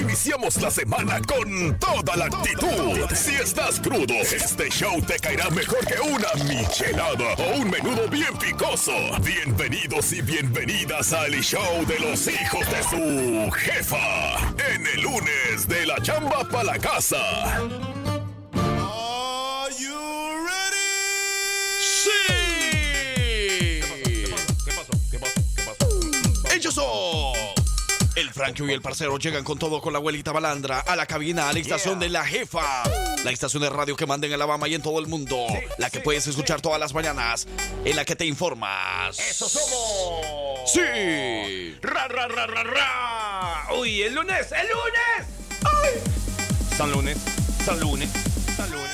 Iniciamos la semana con toda la actitud. Si estás crudo, este show te caerá mejor que una michelada o un menudo bien picoso. Bienvenidos y bienvenidas al show de los hijos de su jefa. En el lunes de la chamba para la casa. Are you ready? ¡Sí! ¿Qué pasó? ¿Qué pasó? ¿Qué pasó? Ellos son. El Frankie y el parcero llegan con todo con la abuelita Balandra a la cabina, a la estación de la jefa. La estación de radio que manda en Alabama y en todo el mundo. la que puedes escuchar todas las mañanas. En la que te informas. ¡Eso somos! ¡Sí! ¡Ra, ra, ra, ra, ra! ¡Uy, el lunes! ¡El lunes! ¡Ay! San lunes, San lunes, San lunes.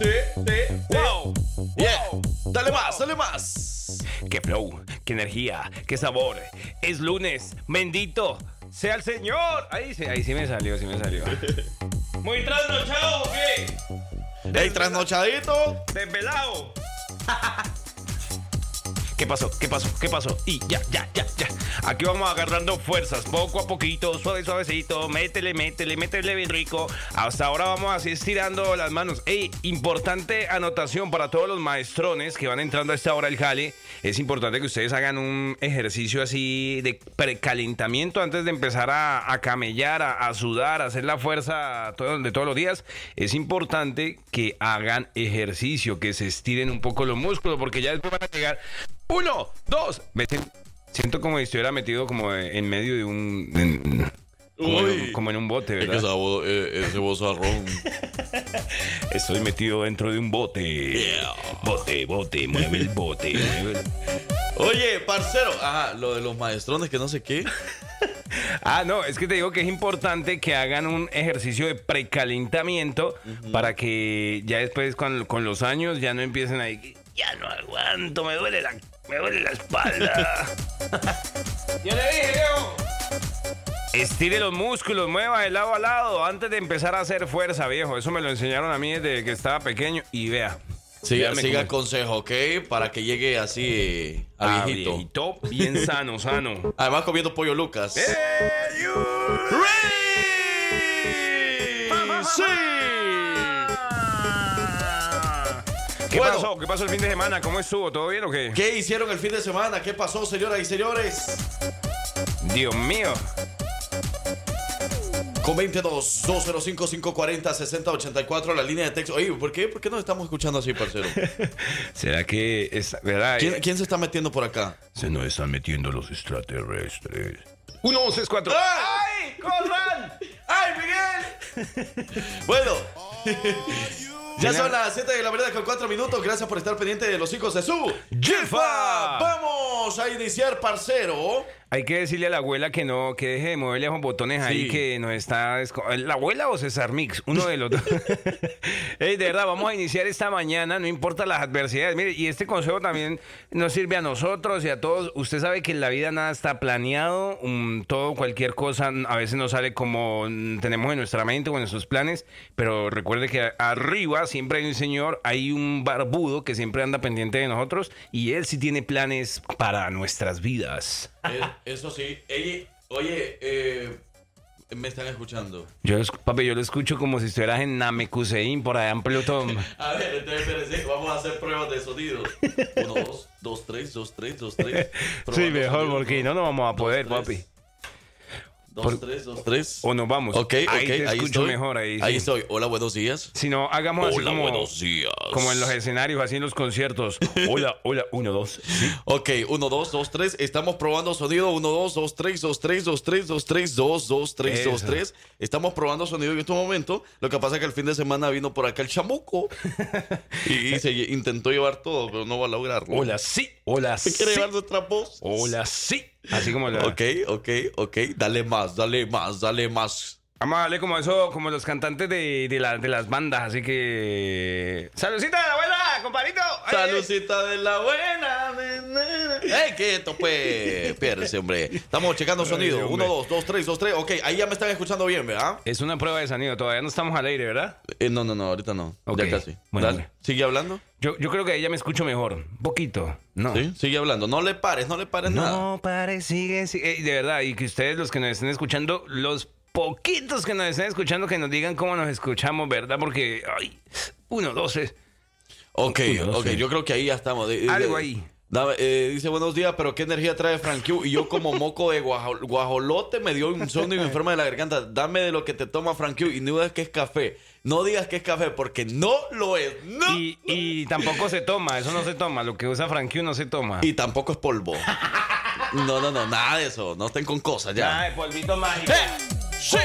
Sí, sí, wow. Yeah. Dale más, dale más. ¡Qué flow! ¡Qué energía! ¡Qué sabor! Es lunes, bendito sea el Señor. Ahí sí, ahí sí me salió, sí me salió. Muy trasnochado, ¿o ¿qué? ¡Ey, trasnochadito! Desvelado. ¿Qué pasó? ¿Qué pasó? ¿Qué pasó? Y ya, ya, ya, ya. Aquí vamos agarrando fuerzas, poco a poquito, suave, suavecito. Métele, métele, métele bien rico. Hasta ahora vamos así estirando las manos. Ey, importante anotación para todos los maestrones que van entrando a esta hora al jale. Es importante que ustedes hagan un ejercicio así de precalentamiento antes de empezar a, camellar, a, sudar, a hacer la fuerza de todos los días. Es importante que hagan ejercicio, que se estiren un poco los músculos, porque ya después van a llegar. Uno, dos. Me sien- siento como si estuviera metido como en medio de un. en- como, en, un- Uy. como en un bote, Es que ¿verdad? esa vo- eh, ese. Estoy metido dentro de un bote. Yeah. Bote, bote, mueve el bote. mueve el- Oye, parcero. Ajá, lo de los maestrones que no sé qué. Ah, no, es que te digo que es importante que hagan un ejercicio de precalentamiento para que ya después con, con los años ya no empiecen ahí. Ya no aguanto, me duele la, me duele la espalda. Yo le dije, Leo. Estire los músculos, mueva de lado a lado antes de empezar a hacer fuerza, viejo. Eso me lo enseñaron a mí desde que estaba pequeño y vea. Siga, siga el consejo, ¿ok? Para que llegue así eh, a Ah, viejito. viejito, bien sano, sano. Además comiendo pollo Lucas. ¡Eh. ¡Sí! ¿Qué Bueno. pasó? ¿Qué pasó el fin de semana? ¿Cómo estuvo? ¿Todo bien o qué? ¿Qué hicieron el fin de semana? ¿Qué pasó, señoras y señores? Dios mío. Con 22 205 540 6084 la línea de texto. Oye, ¿por qué? ¿Por qué nos estamos escuchando así, parcero? ¿Será que es verdad? ¿Quién, Eh, quién se está metiendo por acá? Se nos están metiendo los extraterrestres. Uno, dos, tres, cuatro. ¡Ay! ¡Corran! ¡Ay, Miguel! bueno, ya son las 7 de la mañana con 4 minutos. Gracias por estar pendiente de los hijos de su ¡Jefa! Vamos a iniciar, parcero. Hay que decirle a la abuela que no, que deje de moverle a los botones ahí Sí. que nos está. esco- ¿La abuela o César Mix? Uno de los dos. Ey, de verdad, vamos a iniciar esta mañana, no importa las adversidades. Mire, y este consejo también nos sirve a nosotros y a todos. Usted sabe que en la vida nada está planeado, todo, cualquier cosa a veces no sale como tenemos en nuestra mente o en nuestros planes, pero recuerde que arriba siempre hay un señor, hay un barbudo que siempre anda pendiente de nosotros y él sí tiene planes para nuestras vidas. Eh, eso sí. Ey, oye, eh, me están escuchando. Yo, papi, yo lo escucho como si estuvieras en Namekusein por allá en Plutón. A ver, entonces espérense, vamos a hacer pruebas de sonido. 1, 2, 2, 3, 2, 3, 2, 3. sí, mejor, porque no nos vamos a poder, papi. 2, 3, 2, 3. O nos vamos. Ok, ahí ok, te ahí escucho estoy. mejor. Ahí, sí. Ahí estoy. Hola, buenos días. Si no, hagamos así Hola, como, buenos días. como en los escenarios, así en los conciertos. Hola, hola, uno, dos. Sí. Ok, 1, 2, 2, 3. Estamos probando sonido. 1, 2, 2, 3, 2, 3, 2, 3, 2, 3, 2, 2, 3, 2, Eso. 3. Estamos probando sonido en este momento. Lo que pasa es que el fin de semana vino por acá el chamuco. y se intentó llevar todo, pero no va a lograrlo. Hola, sí. Hola, sí. ¿Quiere llevar nuestra voz? Hola, sí. Así como la... Ok, ok, ok. Dale más, dale más, dale más. Vamos a darle como eso, como los cantantes de, de, la- de las bandas, así que... ¡Saludcita de la abuela, compadrito! Salucita de la ne. ¡Ey, quieto, pues! Piérese, hombre. Estamos checando sonido. Ay, Uno, dos, dos, tres, dos, tres. Ok, ahí ya me están escuchando bien, ¿verdad? Es una prueba de sonido, todavía no estamos al aire, ¿verdad? Eh, no, no, no, ahorita no. Ok. Ya casi. Bueno, Dale. hombre. ¿Sigue hablando? Yo, yo creo que ahí ya me escucho mejor, un poquito, ¿no? Sí, sigue hablando. No le pares, no le pares nada. No, pare, sigue, sigue. De verdad, y que ustedes, los que nos estén escuchando, los poquitos que nos estén escuchando, que nos digan cómo nos escuchamos, ¿verdad? Porque, ay, uno, dos, tres. Ok, Uno, dos, ok, yo creo que ahí ya estamos. De- de- Algo ahí. Dame, eh, dice buenos días, pero qué energía trae Frank Q. Y yo como moco de guajo- guajolote me dio insomnio y me enferma de la garganta. Dame de lo que te toma Frank Q y no digas que es café. No digas que es café porque no lo es. No. Y, y tampoco se toma, eso no se toma. Lo que usa Frank Q no se toma. Y tampoco es polvo. No, no, no, nada de eso. No estén con cosas ya. Ay, polvito mágico. ¡Eh! ¡Sí!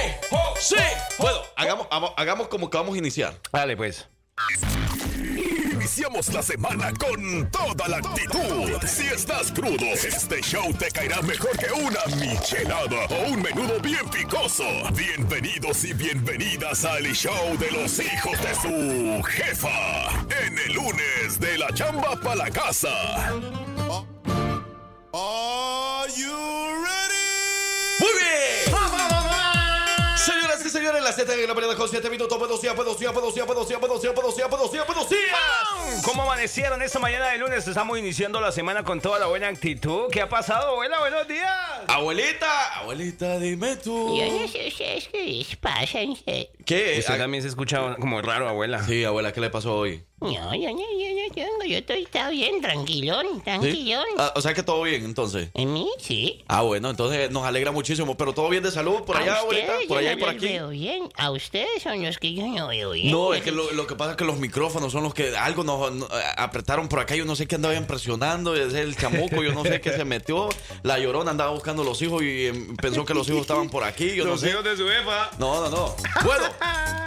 ¡Sí! Bueno, hagamos, hagamos- hagamos como que vamos a iniciar. Dale, pues. Iniciamos la semana con toda la actitud. Si estás crudo, este show te caerá mejor que una michelada o un menudo bien picoso. Bienvenidos y bienvenidas al show de los hijos de su jefa. En el lunes de la chamba para la casa. Are you ready? Minutos. Puedo sí, puedo sí, puedo sí, puedo sí, puedo sí, puedo sí, puedo sí, puedo sí. ¿Cómo amanecieron esta mañana de lunes? Estamos iniciando la semana con toda la buena actitud. ¿Qué ha pasado, abuela? Buenos días. Abuelita, abuelita, dime tú. Yo no sé ustedes qué les pasa. ¿no? ¿Qué? Usted Ah, también se escucha como raro, abuela. Sí, abuela, ¿qué le pasó hoy? No, yo no, yo no tengo, yo estoy está bien, tranquilón, ¿Sí? tranquilón. Ah, o sea que todo bien, entonces. ¿En mí? Sí. Ah, bueno, entonces nos alegra muchísimo. Pero todo bien de salud por allá, a abuelita, ustedes por yo allá y no por los aquí. veo bien. A ustedes son los que yo no veo bien. No, es que lo, lo que pasa es que los micrófonos son los que algo nos, nos, eh, apretaron por acá. Yo no sé qué andaba impresionando. Es el chamuco, yo no sé qué se metió. La llorona andaba buscando los hijos y em, pensó que los hijos estaban por aquí. Yo no sé. de su jefa. No, no, no. Bueno,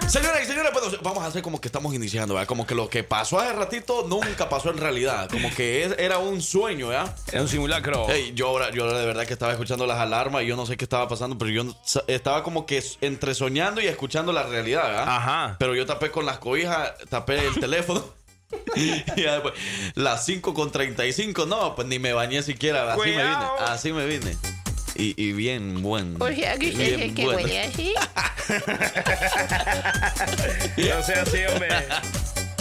señoras y señores, bueno, vamos a hacer como que estamos iniciando, ¿verdad? Como que lo que pasó hace ratito nunca pasó en realidad. Como que es- era un sueño, ¿ya? Es un simulacro. Ey, yo, ahora- yo ahora de verdad que estaba escuchando las alarmas y yo no sé qué estaba pasando, pero yo estaba como que entre soñando y escuchando la realidad, ¿verdad? Ajá. Pero yo tapé con las cobijas, tapé el teléfono. y ya después, las 5 con 35, no, pues ni me bañé siquiera, así me vine, así me vine. Y, y bien buen. O sea que usted es que bueno. huele así. No sea así, hombre.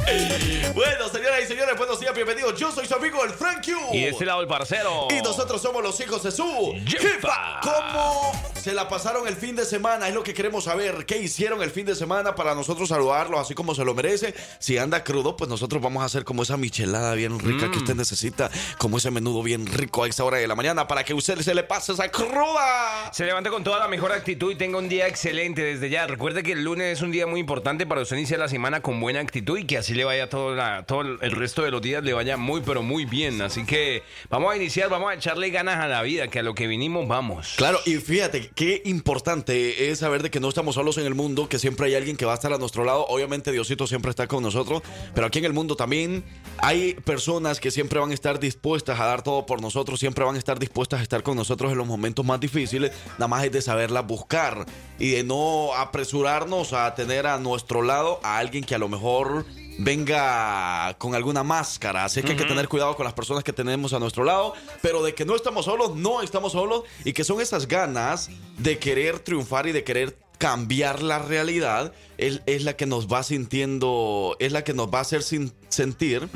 Bueno, señoras y señores, buenos días, bienvenidos. Yo soy su amigo el Frank Q. Y de este lado el parcero. Y nosotros somos los hijos de su Jefa. ¿Cómo se la pasaron el fin de semana? Es lo que queremos saber. ¿Qué hicieron el fin de semana para nosotros saludarlos así como se lo merece? Si anda crudo, pues nosotros vamos a hacer como esa michelada bien rica que usted Mm. necesita, como ese menudo bien rico a esa hora de la mañana para que usted se le pase esa cruda. Se levante con toda la mejor actitud y tenga un día excelente desde ya. Recuerde que el lunes es un día muy importante para usted iniciar la semana con buena actitud y que así le vaya todo, todo el resto de los días, le vaya muy, pero muy bien. Así que vamos a iniciar, vamos a echarle ganas a la vida, que a lo que vinimos vamos. Claro, y fíjate qué importante es saber de que no estamos solos en el mundo, que siempre hay alguien que va a estar a nuestro lado. Obviamente Diosito siempre está con nosotros, pero aquí en el mundo también hay personas que siempre van a estar dispuestas a dar todo por nosotros, siempre van a estar dispuestas a estar con nosotros en los momentos más difíciles. Nada más es de saberlas buscar y de no apresurarnos a tener a nuestro lado a alguien que a lo mejor venga con alguna máscara. Así que hay que tener cuidado con las personas que tenemos a nuestro lado, pero de que no estamos solos, no estamos solos y que son esas ganas de querer triunfar y de querer cambiar la realidad es, es la que nos va sintiendo, es la que nos va a hacer sin- sentir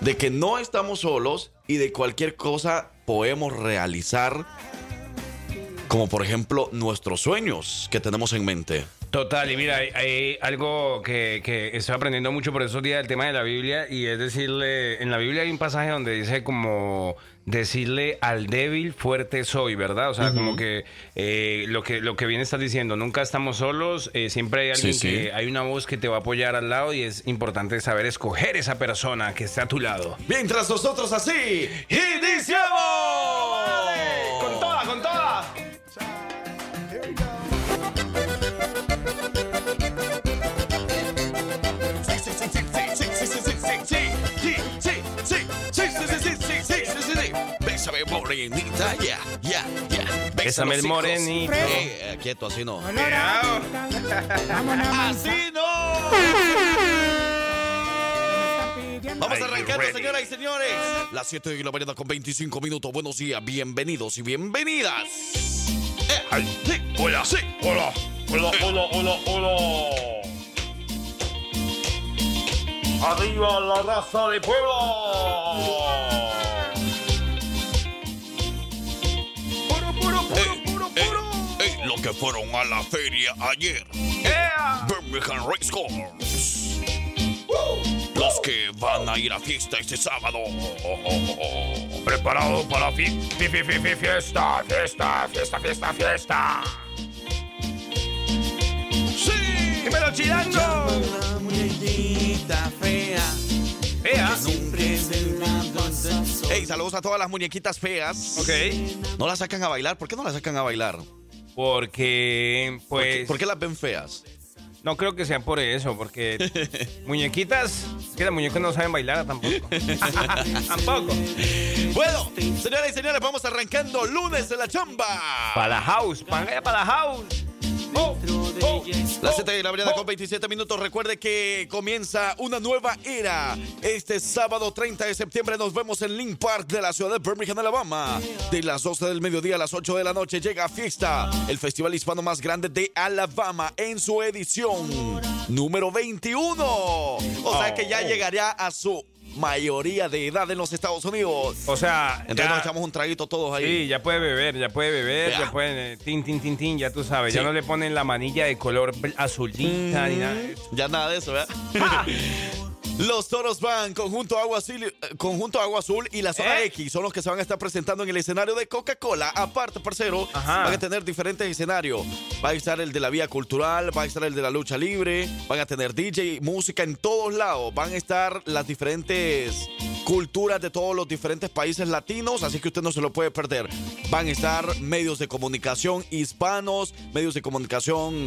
de que no estamos solos y de cualquier cosa podemos realizar como por ejemplo nuestros sueños que tenemos en mente. Total, y mira, hay, hay algo que, que estoy aprendiendo mucho por esos días del tema de la Biblia y es decirle, en la Biblia hay un pasaje donde dice como decirle al débil fuerte soy, ¿verdad? O sea, como que, eh, lo que lo que bien estás diciendo, nunca estamos solos, eh, siempre hay alguien Sí, sí. que hay una voz que te va a apoyar al lado y es importante saber escoger esa persona que está a tu lado. Mientras nosotros así iniciamos. Bésame, morenita, ya, ya, ya. Bésame el morenito. Eh, eh, quieto, así no. ¡Así no! Vamos arrancando, señoras y señores. Las 7 de la mañana con 25 minutos. Buenos días, bienvenidos y bienvenidas. Eh, Ay, sí, hola, sí. Hola, hola, hola, hola, hola. Arriba la raza de pueblo. Puro, puro, puro, Eh, puro, eh, puro. eh, lo que fueron a la feria ayer. ¡Ea! Birmingham Race Course. Los que van a ir a fiesta este sábado. Preparado para fi fi fi- fiesta, fiesta, fiesta, fiesta, fiesta. ¡Dímelo, chilando! La muñequita fea. ¡Ea! Hey, saludos a todas las muñequitas feas. Ok. ¿No las sacan a bailar? ¿Por qué no las sacan a bailar? Porque, ¿Por qué, pues... por qué las ven feas? No creo que sea por eso, porque muñequitas, que las muñecas no saben bailar tampoco. tampoco. Bueno, señoras y señores, vamos arrancando lunes de la chamba. Para la house, para la house. Oh, oh, Las oh, 7 de la oh. con 27 minutos. Recuerde que comienza una nueva era. Este sábado 30 de septiembre nos vemos en Link Park de la ciudad de Birmingham, Alabama. De las 12 del mediodía a las 8 de la noche llega Fiesta, el festival hispano más grande de Alabama en su edición número 21. O sea que ya llegaría a su mayoría de edad en los Estados Unidos. O sea, Entonces ya- nos echamos un traguito todos ahí. Sí, ya puede beber, ya puede beber, Ya. ya, pueden, eh, tin, tin, tin, tin, ya tú sabes. Ya no le ponen la manilla de color azulita ni nada. Ya nada de eso, ¿verdad? Los toros van, conjunto Agua, Azul, eh, conjunto Agua Azul y la zona ¿Eh? X son los que se van a estar presentando en el escenario de Coca-Cola. Aparte, parcero, Ajá. van a tener diferentes escenarios. Va a estar el de la vía cultural, va a estar el de la lucha libre, van a tener DJ, música en todos lados. Van a estar las diferentes culturas de todos los diferentes países latinos, así que usted no se lo puede perder. Van a estar medios de comunicación hispanos, medios de comunicación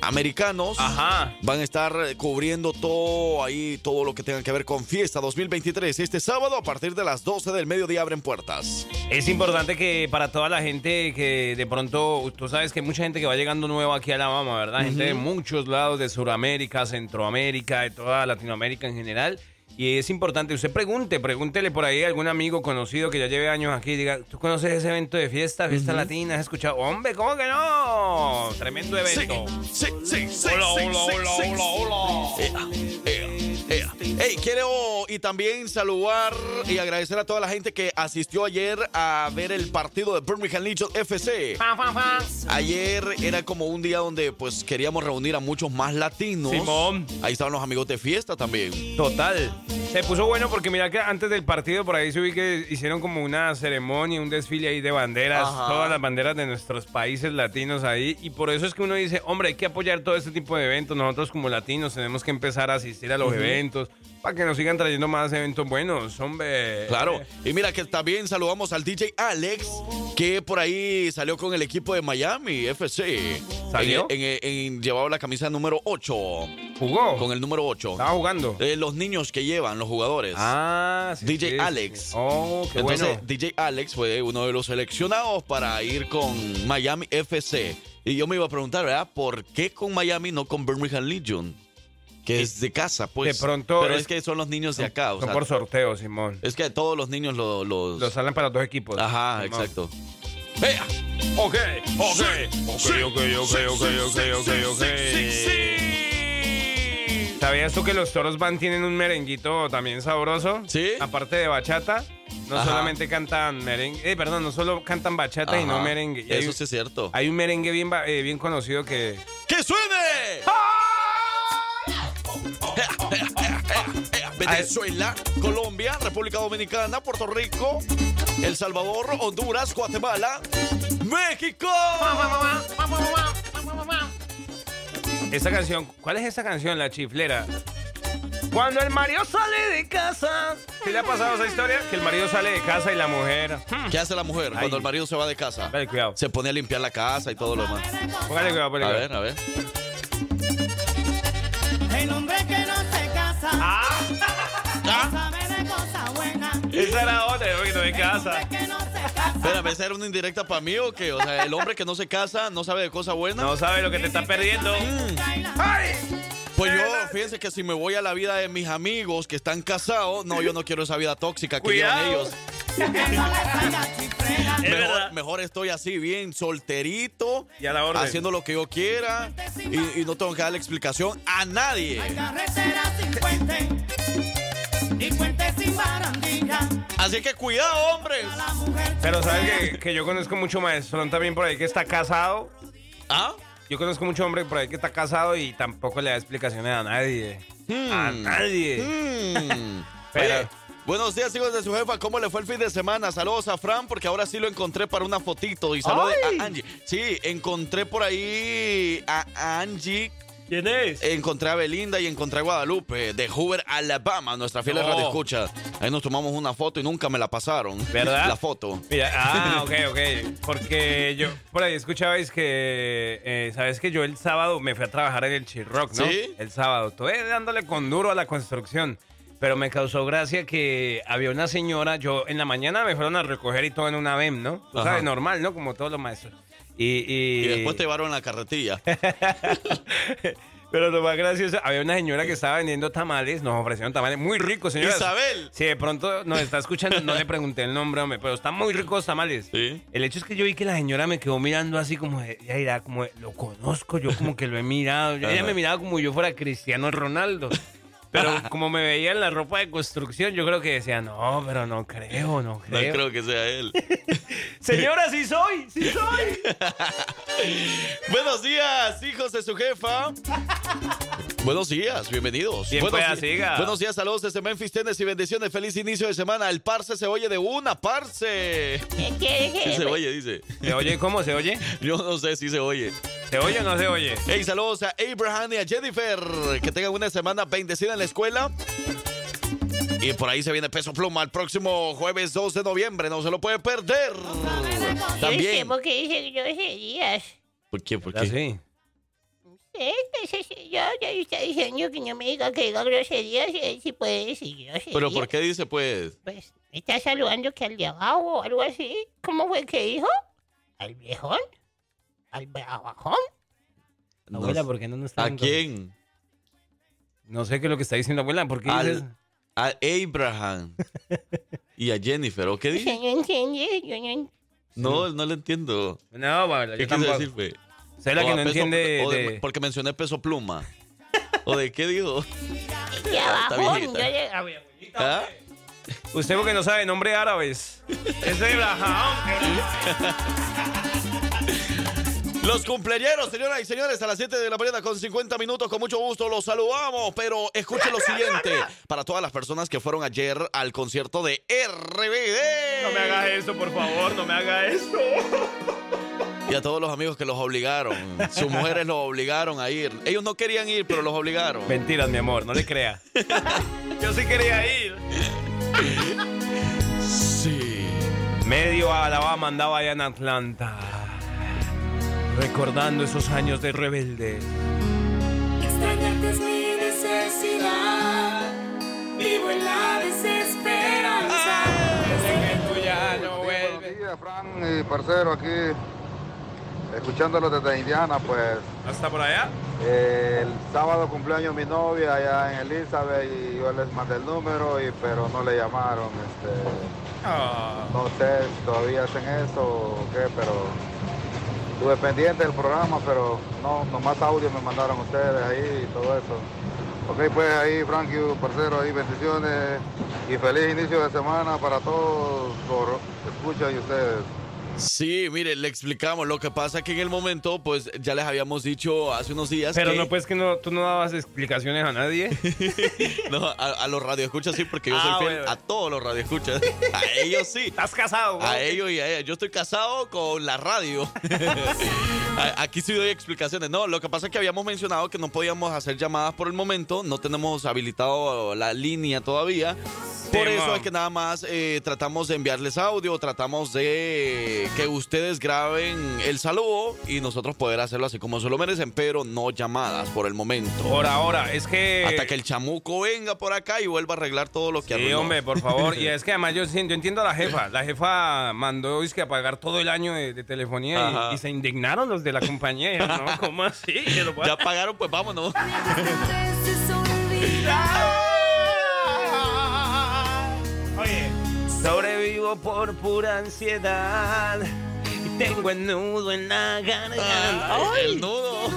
americanos. Ajá. Van a estar eh, cubriendo todo ahí, todo lo que tenga que ver con Fiesta 2023. Este sábado a partir de las 12 del mediodía abren puertas. Es importante que para toda la gente que de pronto, tú sabes que hay mucha gente que va llegando nueva aquí a Alabama, ¿verdad? Gente de muchos lados de Sudamérica, Centroamérica, de toda Latinoamérica en general. Y es importante, usted pregunte, pregúntele por ahí a algún amigo conocido que ya lleve años aquí diga, ¿tú conoces ese evento de fiesta, fiesta latina? ¿Has escuchado? Hombre, ¿cómo que no? Tremendo evento. sí, sí, sí. Hola, sí, hola, sí, hola, sí. hola, hola. Ea, ea, ea. Hey, quiero y también saludar y agradecer a toda la gente que asistió ayer a ver el partido de Birmingham Legion FC. Ayer era como un día donde pues queríamos reunir a muchos más latinos. Simón. Ahí estaban los amigos de fiesta también. Total. Se puso bueno porque mira que antes del partido por ahí se vi que hicieron como una ceremonia, un desfile ahí de banderas, Ajá. todas las banderas de nuestros países latinos ahí. Y por eso es que uno dice, hombre, hay que apoyar todo este tipo de eventos. Nosotros como latinos tenemos que empezar a asistir a los eventos para que nos sigan trayendo más eventos buenos, hombre. Claro. Y mira que también saludamos al DJ Alex, que por ahí salió con el equipo de Miami FC. ¿Salió? En, en- en- llevaba la camisa número 8. ¿Jugó? Con el número 8. Estaba jugando. Eh, los niños que llevan, los jugadores. Ah, sí. DJ sí, sí. Alex. Oh, qué Entonces, bueno. DJ Alex fue uno de los seleccionados para ir con Miami FC. Y yo me iba a preguntar, ¿verdad? ¿Por qué con Miami no con Birmingham Legion? Que es de casa, pues. de pronto Pero es, es- que son los niños de acá. o Son sea, por sorteo, Simón. es que todos los niños lo- los... Los salen para los dos equipos. Ajá, Simón. exacto. ¡Vea! Ok, ok, ok, ok, ok, ok, ok, ok, ok. ¿Sabías tú que los toros van tienen un merenguito también sabroso? ¿Sí? Aparte de bachata, no Ajá. solamente cantan merengue, eh, perdón, no solo cantan bachata y no Ajá. merengue. Y hay Eso un- sí es cierto. Hay un merengue bien, eh, bien conocido que... ¡Que suene! Venezuela, Colombia, República Dominicana, Puerto Rico, El Salvador, Honduras, Guatemala, México. Esta canción, ¿cuál es esta canción? La chiflera. Cuando el marido sale de casa. ¿Qué le ha pasado esa historia? Que el marido sale de casa y la mujer... hmm, ¿Qué hace la mujer cuando el marido se va de casa? Póngale cuidado. Se pone a limpiar la casa y todo lo demás. Póngale cuidado, póngale A cuidado. ver, a ver. El hombre que no se casa Ah, no sabe de cosa buena. esa era otra, un poquito de casa. El hombre que no se casa Espérame, ¿esa era una indirecta para mí o qué? O sea, el hombre que no se casa no sabe de cosa buena. No sabe lo que te está perdiendo. Pues yo, fíjense que si me voy a la vida de mis amigos que están casados, no, yo no quiero esa vida tóxica que llevan Cuidado. ellos. Mejor, mejor estoy así, bien solterito, Y a la orden. haciendo lo que yo quiera y, y no tengo que darle explicación a nadie. Así que cuidado, hombres. La mujer Pero sabes que, que yo conozco mucho maestrón también por ahí que está casado. ¿Ah? Yo conozco mucho hombre por ahí que está casado y tampoco le da explicaciones a nadie. A nadie. Mm. Pero- Oye, buenos días, hijos de su jefa. ¿Cómo le fue el fin de semana? Saludos a Fran, porque ahora sí lo encontré para una fotito. Y saludos a Angie. Sí, encontré por ahí a Angie. ¿Quién es? Encontré a Belinda y encontré a Guadalupe de Hoover, Alabama, nuestra fiel No. radio escucha. Ahí nos tomamos una foto y nunca me la pasaron. ¿Verdad? La foto. Mira, ah, ok, ok. Porque yo por ahí escuchabais que, eh, sabes que yo el sábado me fui a trabajar en el Chirrock, ¿no? ¿Sí? El sábado. Estuve dándole con duro a la construcción. Pero me causó gracia que había una señora, yo en la mañana me fueron a recoger y todo en una BEM, ¿no? Tú Ajá. sabes, normal, ¿no? Como todos los maestros. Y, y, Y después te llevaron la carretilla. Pero lo más gracioso, había una señora que estaba vendiendo tamales, nos ofrecieron tamales muy ricos, señora. Isabel. Si de pronto nos está escuchando, no le pregunté el nombre, hombre, pero están muy ricos los tamales. Sí. El hecho es que yo vi que la señora me quedó mirando así como, de, ya irá, como, lo conozco, yo como que lo he mirado. Ella me miraba como yo fuera Cristiano Ronaldo. Pero como me veía en la ropa de construcción, yo creo que decía, no, pero no creo, no No creo. creo que sea él. Señora, sí soy, sí soy. Buenos días, hijos de su jefa. Buenos días, bienvenidos. Bien, buenos, pues, di- siga. buenos días, saludos desde Memphis, Tennessee, bendiciones, feliz inicio de semana. El parce se oye de una, parce. ¿Qué, Sí se oye, dice. ¿Se oye cómo se oye? Yo no sé si se oye. ¿Se oye o no se oye? Hey, saludos a Abraham y a Jennifer. Que tengan una semana bendecida en la escuela. Y por ahí se viene Peso Pluma el próximo jueves 2 de noviembre. No se lo puede perder. También. ¿Por qué dice groserías? ¿Por qué? ¿Por ¿Ah, qué? sí? Yo ya está diciendo que no me diga que diga groserías y él sí puede decir groserías. ¿Pero por qué dice pues? Pues, ¿me está saludando que al de abajo o algo así? ¿Cómo fue que dijo? ¿Al viejón? ¿Al bajón? No Abuela. ¿por qué no nos está ¿A quién? No sé qué es lo que está diciendo abuela, ¿por qué dices? Al, a Abraham y a Jennifer. ¿O qué dice? no no ent- No, no le entiendo. No, abuela, ¿Qué yo tampoco. decir, es la O que a no peso- entiende o de- de- Porque mencioné peso pluma. ¿O de qué dijo? De abajo, viejita. yo le- A ver, abuelita, ¿Ah? Usted porque no sabe nombre árabes. Es Abraham. Los cumpleaños, señoras y señores, a las 7 de la mañana con 50 minutos, con mucho gusto los saludamos, pero escuchen lo siguiente, para todas las personas que fueron ayer al concierto de RBD. No me haga eso, por favor, no me haga eso. Y a todos los amigos que los obligaron, sus mujeres los obligaron a ir. Ellos no querían ir, pero los obligaron. Mentiras, mi amor, no le crea. Yo sí quería ir. Sí. Medio Alabama andaba allá en Atlanta. Recordando esos años de rebelde. Extrañarte es mi necesidad. Vivo en la desesperanza. Buenos días, Fran y parcero aquí, escuchándolo desde Indiana, pues ¿Hasta por allá? eh, el sábado cumpleaños mi novia allá en Elizabeth y yo les mandé el número, y, pero no le llamaron, este, Ah, no sé si todavía hacen eso o qué, pero estuve pendiente del programa, pero no, nomás audio me mandaron ustedes ahí y todo eso. Ok, pues ahí, Frankie, parcero, ahí bendiciones y feliz inicio de semana para todos los escuchas y ustedes. Sí, mire, le explicamos. Lo que pasa que en el momento, pues ya les habíamos dicho hace unos días pero que no, pues que no, tú no dabas explicaciones a nadie. no, a, a los radioescuchas sí, porque yo Ah, soy fiel bueno. a todos los radioescuchas. A ellos sí. ¿Estás casado? A ellos y a ella. Yo estoy casado con la radio. Aquí sí doy explicaciones. No, lo que pasa es que habíamos mencionado que no podíamos hacer llamadas por el momento. No tenemos habilitado la línea todavía. Por eso es que nada más eh, tratamos de enviarles audio, tratamos de que ustedes graben el saludo y nosotros poder hacerlo así como se lo merecen, pero no llamadas por el momento. Por ahora, es que... Hasta que el chamuco venga por acá y vuelva a arreglar todo lo que Sí, arruinó. hombre, por favor. Y es que además yo, yo entiendo a la jefa. La jefa mandó es que a pagar todo el año de, de telefonía y, y se indignaron los de la compañía. ¿no? ¿Cómo así? Ya pagaron, pues vámonos. Oye, sobrevivo por pura ansiedad y tengo el nudo en la garganta. Ay, el nudo.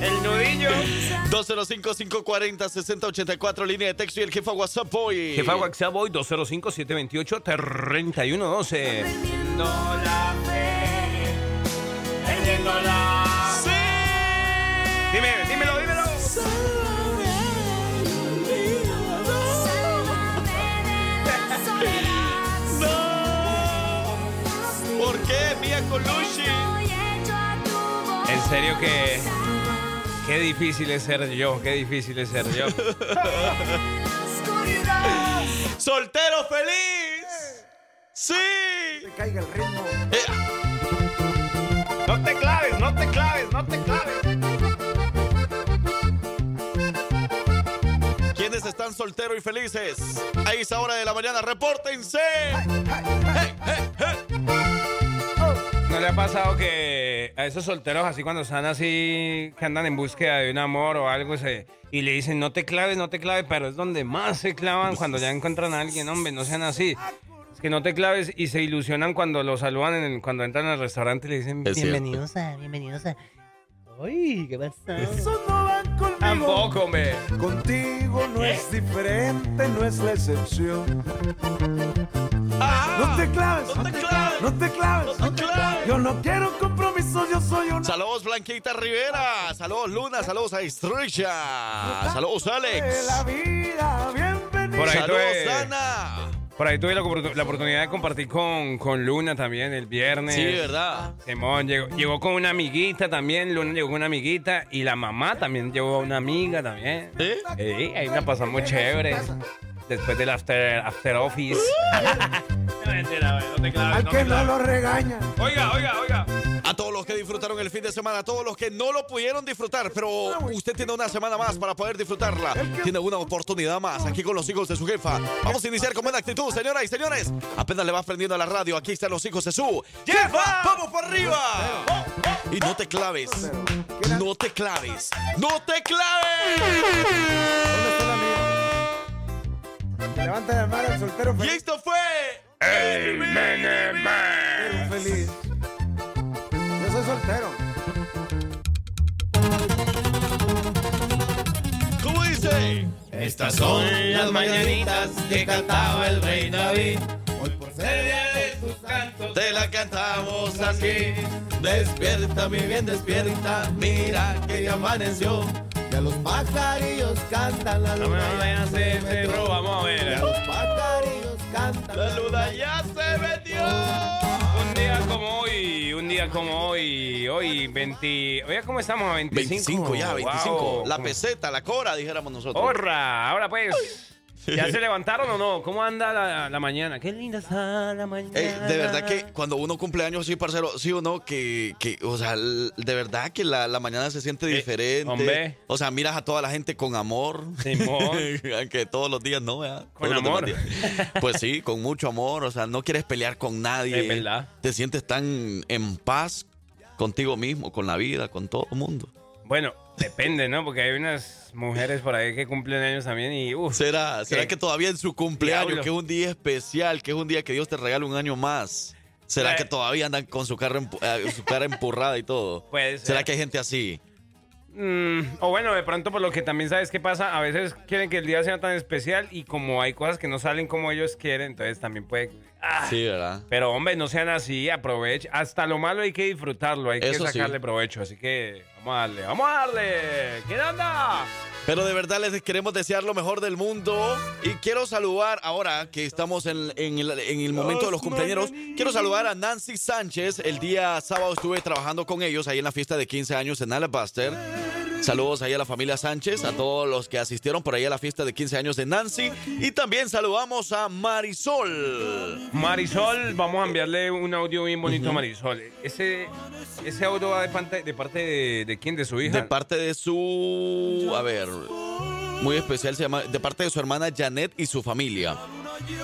El nudillo. 205-540-6084, línea de texto y el jefa WhatsApp Boy. Jefa WhatsApp hoy 205-728-3112. la fe, ¡Sí! Dime, dímelo, dímelo. Colucci? En serio que... Qué difícil es ser yo, qué difícil es ser yo. ¡Soltero feliz! ¡Sí! Caiga el ritmo. Eh, No te claves, no te claves, no te claves. ¿Quiénes están solteros y felices? A esa hora de la mañana, repórtense. ¿No le ha pasado que a esos solteros así cuando están así, que andan en búsqueda de un amor o algo, se, y le dicen no te claves, no te claves, pero es donde más se clavan cuando ya encuentran a alguien, hombre, no sean así. Es que no te claves y se ilusionan cuando lo saludan, en el- cuando entran al restaurante y le dicen. Bienvenidos a, bienvenidos a. Uy, ¿qué pasó? Conmigo. Tampoco, hombre. Contigo no es diferente, no es la excepción. Ah, No te claves, No te claves. no te claves. No te claves. Yo no quiero compromiso, yo soy un. Saludos Blanquita Rivera, saludos Luna, saludos a Estrella, salulos de Alex, la vida, bienvenido. Por ahí saludos Ana. Por ahí tuve la, oportu- la oportunidad de compartir con, con Luna también el viernes. Sí, ¿verdad? Simón llegó, llegó con una amiguita también, Luna llegó con una amiguita y la mamá también llevó una amiga también. ¿Sí? Sí, ahí la pasamos chévere. Después del after, after office. No, mentira, no te claves, Al no que no lo regaña. Oiga, oiga, oiga. Todos los que disfrutaron el fin de semana, a todos los que no lo pudieron disfrutar, pero usted tiene una semana más para poder disfrutarla. Tiene una oportunidad más aquí con los hijos de su jefa. Vamos a iniciar con buena actitud, señoras y señores. Apenas le vas prendiendo a la radio, aquí están los hijos de su jefa. ¡Vamos para arriba! Y no te claves. No te claves. ¡No te claves! ¿Dónde está la mía? Que levanta la mano el soltero Y feliz. esto fue. El Menemen. feliz. Soltero. ¿Cómo dice? Estas son las mañanitas que cantaba el rey David. Hoy por ser día de tus cantos Te la cantamos así. Despierta, mi bien, despierta. Mira que ya amaneció. Ya los pajarillos cantan la No me luna. a ya se metió. vamos a Ya ver. los pajarillos cantan La luna ya se metió. Un día como hoy, un día como hoy, hoy 20... Oye, ¿cómo estamos? ¿A 25? 25 ya, 25. Wow. La peseta, la cora, dijéramos nosotros. ¡Horra! Ahora pues, ¿ya se levantaron o no? ¿Cómo anda la, la mañana? Qué linda está la mañana. Ey, de verdad que cuando uno cumple años, sí, parcero, sí o no, que, que o sea, de verdad que la, la mañana se siente diferente. hombre. O sea, miras a toda la gente con amor. Aunque todos los días no, ¿verdad? Con Todos amor. Pues sí, con mucho amor. O sea, no quieres pelear con nadie. Es verdad. Te sientes tan en paz contigo mismo, con la vida, con todo el mundo. Bueno, depende, ¿no? Porque hay unas mujeres por ahí que cumplen años también y. ¿Será, será que todavía en su cumpleaños, Diablo. que es un día especial, que es un día que Dios te regala un año más? ¿Será Eh. que todavía andan con su, cara eh, su cara empurrada y todo? Puede ser. ¿Será que hay gente así? Mm, o bueno, de pronto por lo que también sabes qué pasa, a veces quieren que el día sea tan especial y como hay cosas que no salen como ellos quieren, entonces también puede... Ah. Sí, ¿verdad? Pero hombre, no sean así, aprovechen. Hasta lo malo hay que disfrutarlo, hay Eso que sí. sacarle provecho. Así que vamos a darle, vamos a darle. ¿Quién anda? Pero de verdad les queremos desear lo mejor del mundo. Y quiero saludar, ahora que estamos en, en el, en el momento de los cumpleaños, quiero saludar a Nancy Sánchez. El día sábado estuve trabajando con ellos ahí en la fiesta de 15 años en Alabaster. Saludos ahí a la familia Sánchez, a todos los que asistieron por ahí a la fiesta de 15 años de Nancy. Y también saludamos a Marisol. Marisol, vamos a enviarle un audio bien bonito a Marisol. Ese, ese audio va de parte de, parte de, de quién, de su hija. De parte de su. A ver. Muy especial, se llama. De parte de su hermana Janet y su familia.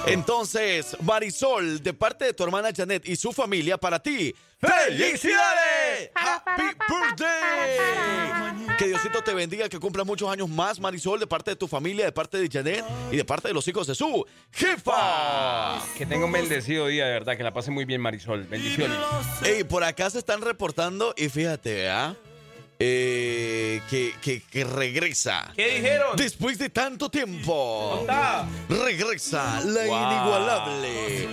Entonces, Marisol, de parte de tu hermana Janet y su familia, para ti. ¡Felicidades! ¡Happy birthday! Que Diosito te bendiga, que cumpla muchos años más, Marisol, de parte de tu familia, de parte de Janet y de parte de los hijos de su jefa. Que tenga un bendecido día, de verdad, que la pase muy bien, Marisol. Bendiciones. Ey, por acá se están reportando y fíjate, ¿ah? Eh, que, que, que regresa. ¿Qué dijeron? Después de tanto tiempo. Onda. Regresa la Wow. inigualable.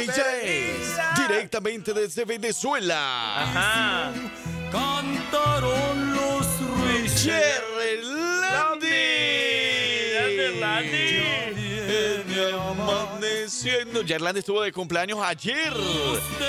Ella es directamente desde Venezuela. Ajá. Cantaron los. Viene amaneciendo. Yerlandi estuvo de cumpleaños ayer.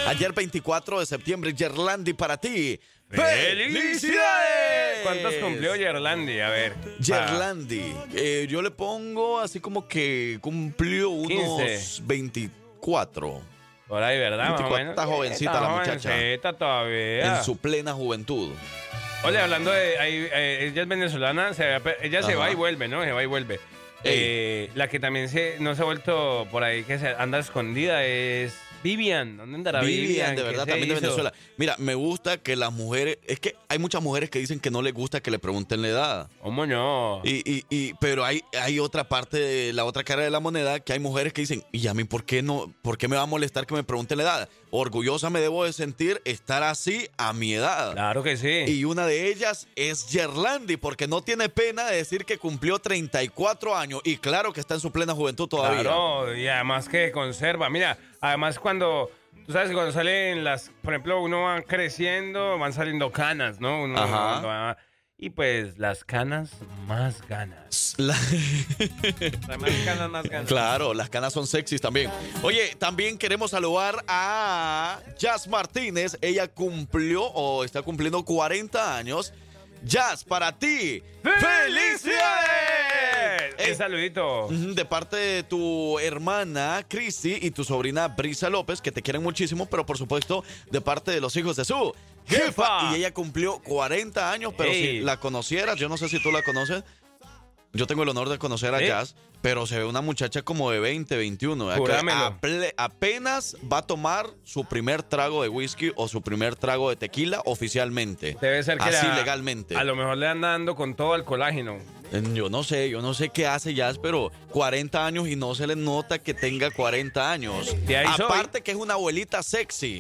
Ayer 24 de septiembre. Yerlandi para ti. ¡Felicidades! ¿Cuántos cumplió Yerlandi? A ver. Yerlandi. eh, yo le pongo así como que cumplió unos 15. 24. Por ahí, ¿verdad? Más o 24, menos. está jovencita Está la muchacha. jovencita todavía. En su plena juventud. Oye, hablando de. ahí, eh, ella es venezolana, se, ella se va y vuelve, ¿no? Se va y vuelve. Eh, la que también se, no se ha vuelto por ahí, que se anda escondida, es Vivian. ¿Dónde andará Vivian? Vivian, de ¿Qué verdad, también de? Venezuela. Mira, me gusta que las mujeres. Es que hay muchas mujeres que dicen que no les gusta que le pregunten la edad. ¿Cómo no? Y, y, y, pero hay, hay otra parte de la otra cara de la moneda que hay mujeres que dicen, y a mí, ¿por qué no? ¿Por qué me va a molestar que me pregunten la edad? Orgullosa me debo de sentir estar así a mi edad. Claro que sí. Y una de ellas es Yerlandi, porque no tiene pena de decir que cumplió 34 años. Y claro que está en su plena juventud todavía. Claro, y además que conserva. Mira, además cuando, tú sabes, cuando salen las, por ejemplo, uno va creciendo, van saliendo canas, ¿no? Uno- Ajá. cuando va- y pues las canas, más ganas. La- Más ganas, más ganas. Claro, las canas son sexys también. Oye, también queremos saludar a Jazz Martínez. Ella cumplió o está cumpliendo 40 años. Jazz, para ti. ¡Felicidades! Un Eh, saludito. De parte de tu hermana Cristi y tu sobrina Brisa López, que te quieren muchísimo, pero por supuesto de parte de los hijos de su jefa. Y ella cumplió 40 años, pero Ey. si la conocieras, yo no sé si tú la conoces. Yo tengo el honor de conocer a. Jazz, pero se ve una muchacha como de 20, 21. ¿verdad? Que apenas va a tomar su primer trago de whisky o su primer trago de tequila oficialmente. Debe ser que Así la- legalmente. A lo mejor le anda dando con todo el colágeno. Yo no sé, yo no sé qué hace Jazz, pero 40 años y no se le nota que tenga 40 años. De ahí soy. Aparte que es una abuelita sexy.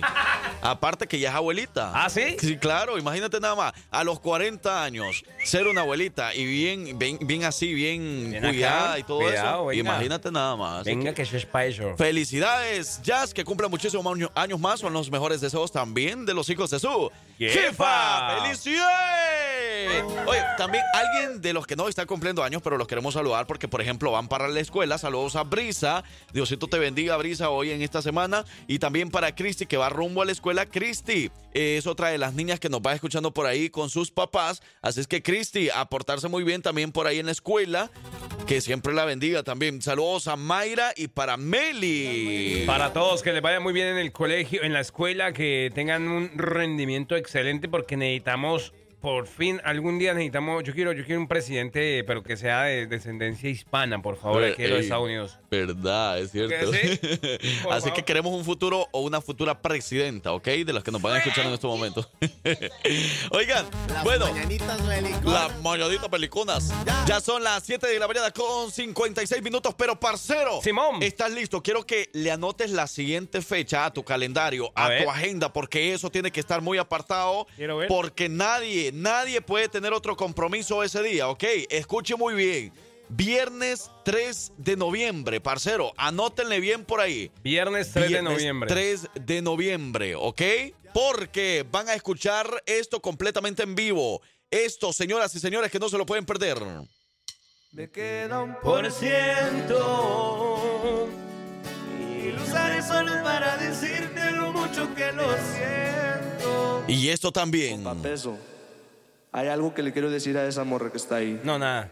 Aparte que ya es abuelita. ¿Ah, sí? Sí, claro, imagínate nada más. A los 40 años, ser una abuelita y bien, bien, bien así, bien, Bien acá, cuidada y todo cuidado, eso. venga. Imagínate nada más. Venga, que- que eso es para eso. Felicidades, Jazz, que cumpla muchísimos año- años más. Son los mejores deseos también de los hijos de su ¡Jefa! jefa. ¡Felicidades! Oye, también alguien de los que no está cumpliendo años, pero los queremos saludar porque, por ejemplo, van para la escuela. Saludos a Brisa. Diosito te bendiga, Brisa, hoy en esta semana. Y también para Cristi, que va rumbo a la escuela. Cristi eh, es otra de las niñas que nos va escuchando por ahí con sus papás. Así es que, Cristi, a portarse muy bien también por ahí en la escuela. Que siempre la bendiga también. Saludos a Mayra y para Meli. Para todos, que les vaya muy bien en el colegio, en la escuela, que tengan un rendimiento excelente porque necesitamos, por fin, algún día necesitamos, yo quiero, yo quiero un presidente, pero que sea de descendencia hispana, por favor, aquí de los Estados Unidos. Verdad, es cierto. Así que queremos un futuro o una futura presidenta, ¿ok? De los que nos van a escuchar en estos momentos. Oigan, bueno. Mañanitas. Las mañanitas peliconas. Ya son las 7 de la mañana con 56 minutos, pero parcero. Simón. ¿Estás listo? Quiero que le anotes la siguiente fecha a tu calendario, a, tu agenda, porque eso tiene que estar muy apartado. Quiero ver. Porque nadie, nadie puede tener otro compromiso ese día, ¿ok? Escuche muy bien. Viernes 3 de noviembre, parcero. Anótenle bien por ahí. Viernes 3 de noviembre. 3 de noviembre, ¿ok? Porque van a escuchar esto completamente en vivo. Esto, señoras y señores, que no se lo pueden perder. Me queda un por ciento y lo usaré solo para decirte lo mucho que lo siento. Y esto también. peso. Hay algo que le quiero decir a esa morra que está ahí. No, nada.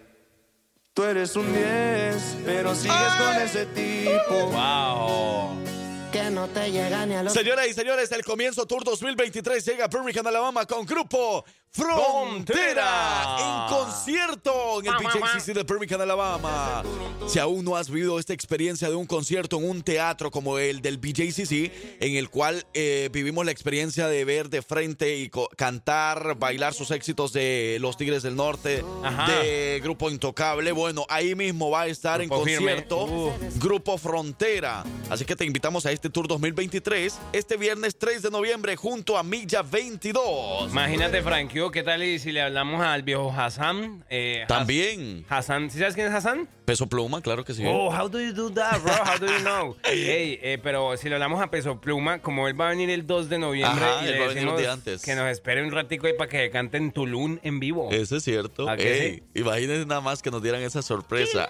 Tú eres un 10, pero sigues con ese tipo. Wow. Que no te llega ni a los... Señoras y señores, el comienzo Tour 2023 llega a Birmingham, Alabama con Grupo Frontera en concierto en el PJCC de Birmingham, Alabama. Si aún no has vivido esta experiencia de un concierto en un teatro como el del BJCC, en el cual eh, vivimos la experiencia de ver de frente y cantar, bailar sus éxitos de Los Tigres del Norte, Ajá. de Grupo Intocable, bueno, ahí mismo va a estar Grupo en concierto Uh. Grupo Frontera. Así que te invitamos a este Tour 2023 este viernes 3 de noviembre junto a Milla 22. Imagínate, Frankio, ¿qué tal y si le hablamos al viejo Hassan? Eh, También Hassan, ¿sí sabes quién es Hassan? Peso Pluma, claro que sí. Oh, how do you do that, bro? How do you know? Ey, eh, pero si le hablamos a Peso Pluma, como él va a venir el 2 de noviembre, Ajá, y él le va a venir un día antes. que nos espere un ratico ahí para que cante en Tulum en vivo. Eso es cierto. ¿A que Ey, Imagínense nada más que nos dieran esa sorpresa.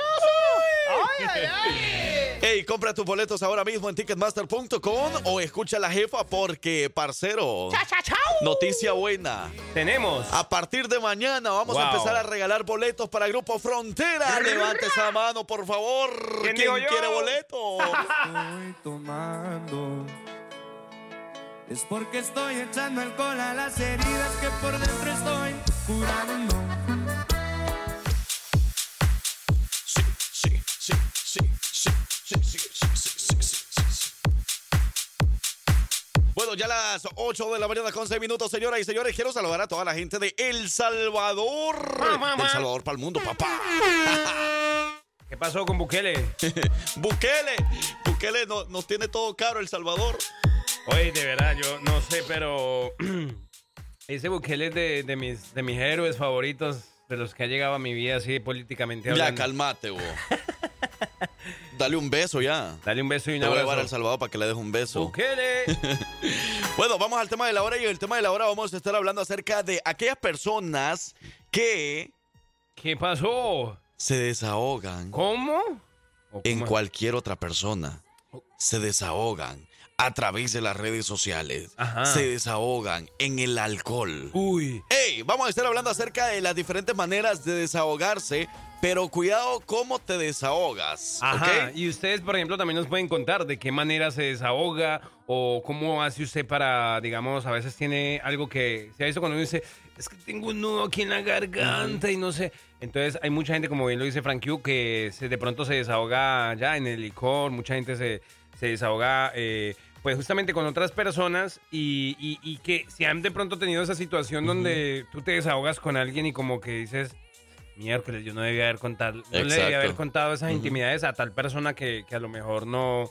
Ey, compra tus boletos ahora mismo en ticketmaster.com o escucha a la jefa porque, parcero, noticia buena. Tenemos. A partir de mañana vamos a empezar a regalar boletos para Grupo Frontera. Levante esa mano, por favor. ¿Quién ¿Quién digo yo? quiere boletos? Estoy tomando. Es porque estoy echando alcohol a las heridas que por dentro estoy curando. Ya las 8 de la mañana con 6 minutos, señoras y señores. Quiero saludar a toda la gente de El Salvador. El Salvador para el mundo, papá. ¿Qué pasó con Bukele? Bukele. Bukele no- nos tiene todo caro, El Salvador. Oye, de verdad, yo no sé, pero ese Bukele es de, de mis, de mis héroes favoritos, de los que ha llegado a mi vida así políticamente Ya, hablando. calmate, vos. Dale un beso ya. Dale un beso y un Te voy a llevar a El abrazo. Salvador para que le des un beso. Bukele. Bueno, vamos al tema de la hora y el tema de la hora vamos a estar hablando acerca de aquellas personas que ¿Qué pasó? se desahogan ¿Cómo? ¿O en cualquier otra persona. Se desahogan a través de las redes sociales. Ajá. Se desahogan en el alcohol. Uy. Hey, vamos a estar hablando acerca de las diferentes maneras de desahogarse, pero cuidado cómo te desahogas. Ajá, y ustedes, por ejemplo, también nos pueden contar de qué manera se desahoga o cómo hace usted para, digamos, a veces tiene algo que se ha visto cuando uno dice, es que tengo un nudo aquí en la garganta y no sé. Entonces, hay mucha gente, como bien lo dice Frank Q, que se, de pronto se desahoga ya en el licor, mucha gente se, se desahoga, eh, pues justamente con otras personas y, y- y que si han de pronto tenido esa situación donde tú te desahogas con alguien y como que dices, miércoles, yo no debía haber contado, no le debía haber contado esas intimidades a tal persona que, que a lo mejor no,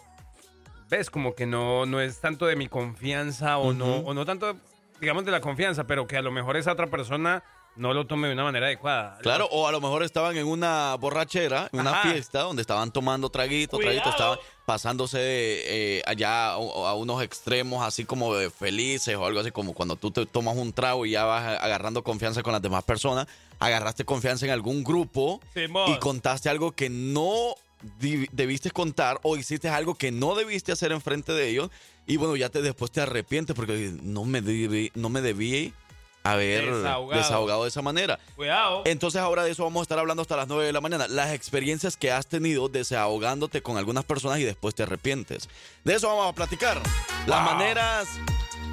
ves, como que no, no es tanto de mi confianza o, no, o no tanto, digamos, de la confianza, pero que a lo mejor esa otra persona no lo tome de una manera adecuada. Claro, o a lo mejor estaban en una borrachera, en una Ajá. fiesta donde estaban tomando traguito, traguito, estaban pasándose eh, allá a, a unos extremos así como de felices o algo así como cuando tú te tomas un trago y ya vas agarrando confianza con las demás personas, agarraste confianza en algún grupo Simón. y contaste algo que no debiste contar o hiciste algo que no debiste hacer enfrente de ellos y bueno, ya te después te arrepientes porque no me debí, no me debí haber Desahogado. desahogado de esa manera. Cuidado. Entonces ahora de eso vamos a estar hablando hasta las 9 de la mañana. Las experiencias que has tenido desahogándote con algunas personas y después te arrepientes. De eso vamos a platicar. Las maneras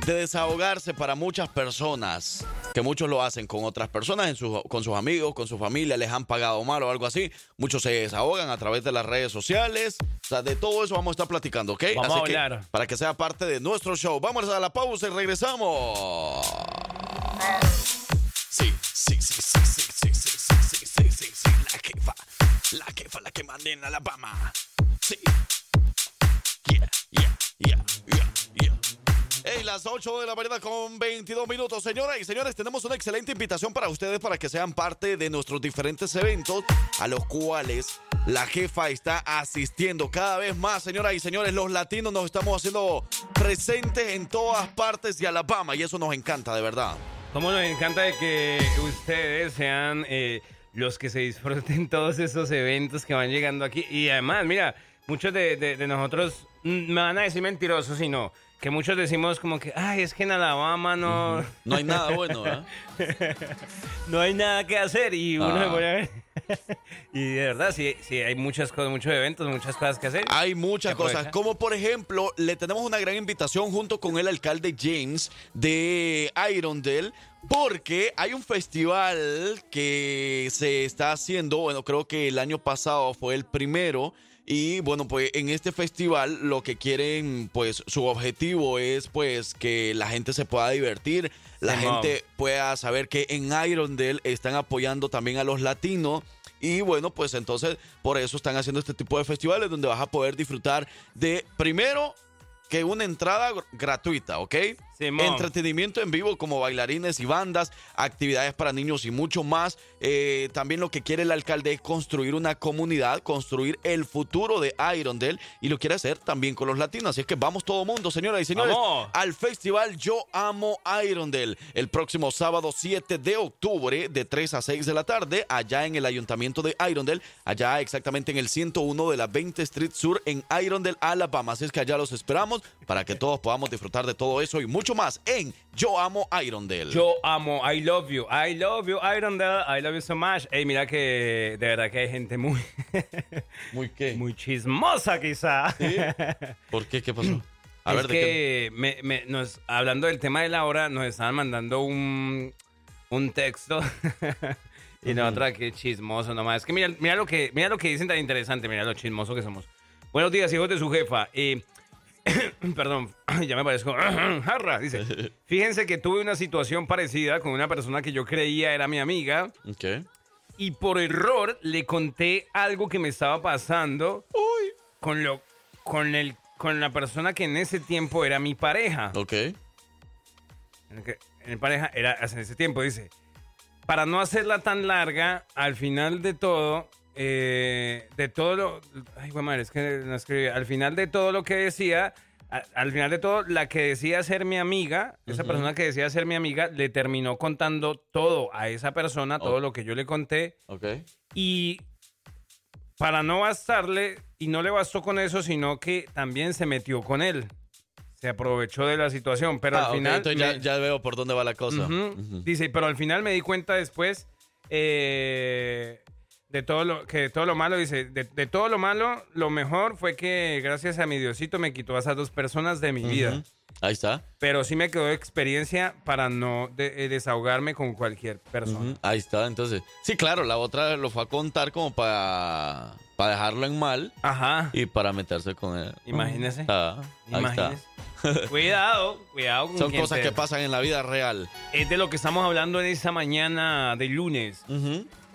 de desahogarse para muchas personas, que muchos lo hacen con otras personas, en sus- con sus amigos, con su familia, les han pagado mal o algo así. Muchos se desahogan a través de las redes sociales. O sea, de todo eso vamos a estar platicando, ¿ok? Vamos Así a que, hablar. para que sea parte de nuestro show. Vamos a la pausa y regresamos. Sí, sí, sí, sí, sí, sí, sí, sí, sí, sí, sí, sí, la jefa, la jefa, la que manda en Alabama. Sí. Yeah, yeah, yeah, yeah, yeah. Hey, las 8 de la mañana con 22 minutos. Señoras y señores, tenemos una excelente invitación para ustedes para que sean parte de nuestros diferentes eventos a los cuales la jefa está asistiendo cada vez más. Señoras y señores, los latinos nos estamos haciendo presentes en todas partes de Alabama y eso nos encanta, de verdad. Cómo nos encanta de que ustedes sean eh, los que se disfruten todos esos eventos que van llegando aquí. Y además, mira, muchos de, nosotros mm, me van a decir mentirosos, si no. Que muchos decimos como que, ay, es que en Alabama no, No hay nada bueno, ¿verdad? no hay nada que hacer y uno Ah. se pone a ver. y de verdad, sí, sí, hay muchas cosas, muchos eventos, muchas cosas que hacer. Hay muchas cosas, como por ejemplo, le tenemos una gran invitación junto con el alcalde James de Irondale, porque hay un festival que se está haciendo, bueno, creo que el año pasado fue el primero. Y bueno, pues en este festival lo que quieren, pues su objetivo es pues que la gente se pueda divertir, la gente pueda saber que en Irondale están apoyando también a los latinos y bueno, pues entonces por eso están haciendo este tipo de festivales donde vas a poder disfrutar de primero que una entrada gr- gratuita, ¿ok? Simón. Entretenimiento en vivo como bailarines y bandas, actividades para niños y mucho más. Eh, también lo que quiere el alcalde es construir una comunidad, construir el futuro de Irondale y lo quiere hacer también con los latinos. Así es que vamos todo mundo, señoras y señores, Vamos. al festival Yo Amo Irondale el próximo sábado 7 de octubre de 3 a 6 de la tarde allá en el ayuntamiento de Irondale, allá exactamente en el 101 de la 20 Street Sur en Irondale, Alabama. Así es que allá los esperamos para que todos podamos disfrutar de todo eso y mucho más en Yo Amo Irondale. Yo amo, I love you, I love you, Irondale, I love you so much. Ey, mira que de verdad que hay gente muy, ¿Muy qué? muy chismosa quizá. ¿Por qué? ¿Qué pasó? A es ver, ¿de qué? que me- me- nos, hablando del tema de la hora, nos estaban mandando un, un texto. y nosotros, qué chismoso nomás. Es que mira, mira, lo que, mira lo que dicen tan interesante, mira lo chismoso que somos. Buenos días, hijos de su jefa. Eh, perdón, ya me parezco jarra. Dice, fíjense que tuve una situación parecida con una persona que yo creía era mi amiga Ok. y por error le conté algo que me estaba pasando con lo con el con la persona que en ese tiempo era mi pareja. Ok. En el que- en el pareja era en ese tiempo dice, para no hacerla tan larga, al final de todo eh, de todo lo ay, madre, es que no escribí, al final de todo lo que decía a- al final de todo, la que decía ser mi amiga, esa persona que decía ser mi amiga, le terminó contando todo a esa persona, todo Oh. lo que yo le conté. Ok. Y para no bastarle, y no le bastó con eso, sino que también se metió con él. Se aprovechó de la situación, pero Ah, al ok, final... entonces ya, me- ya veo por dónde va la cosa. Dice, pero al final me di cuenta después eh, de todo lo que de todo lo malo, dice, de, de todo lo malo, lo mejor fue que gracias a mi Diosito me quitó a esas dos personas de mi vida. Ahí está. Pero sí me quedó experiencia para no de- eh, desahogarme con cualquier persona. Ahí está, entonces. Sí, claro, la otra lo fue a contar como para, para dejarlo en mal Ajá. y para meterse con él. Imagínese. Ah, ahí Imagínese. está. cuidado, cuidado con Son cosas te- que pasan en la vida real. Es de lo que estamos hablando en esta mañana de lunes.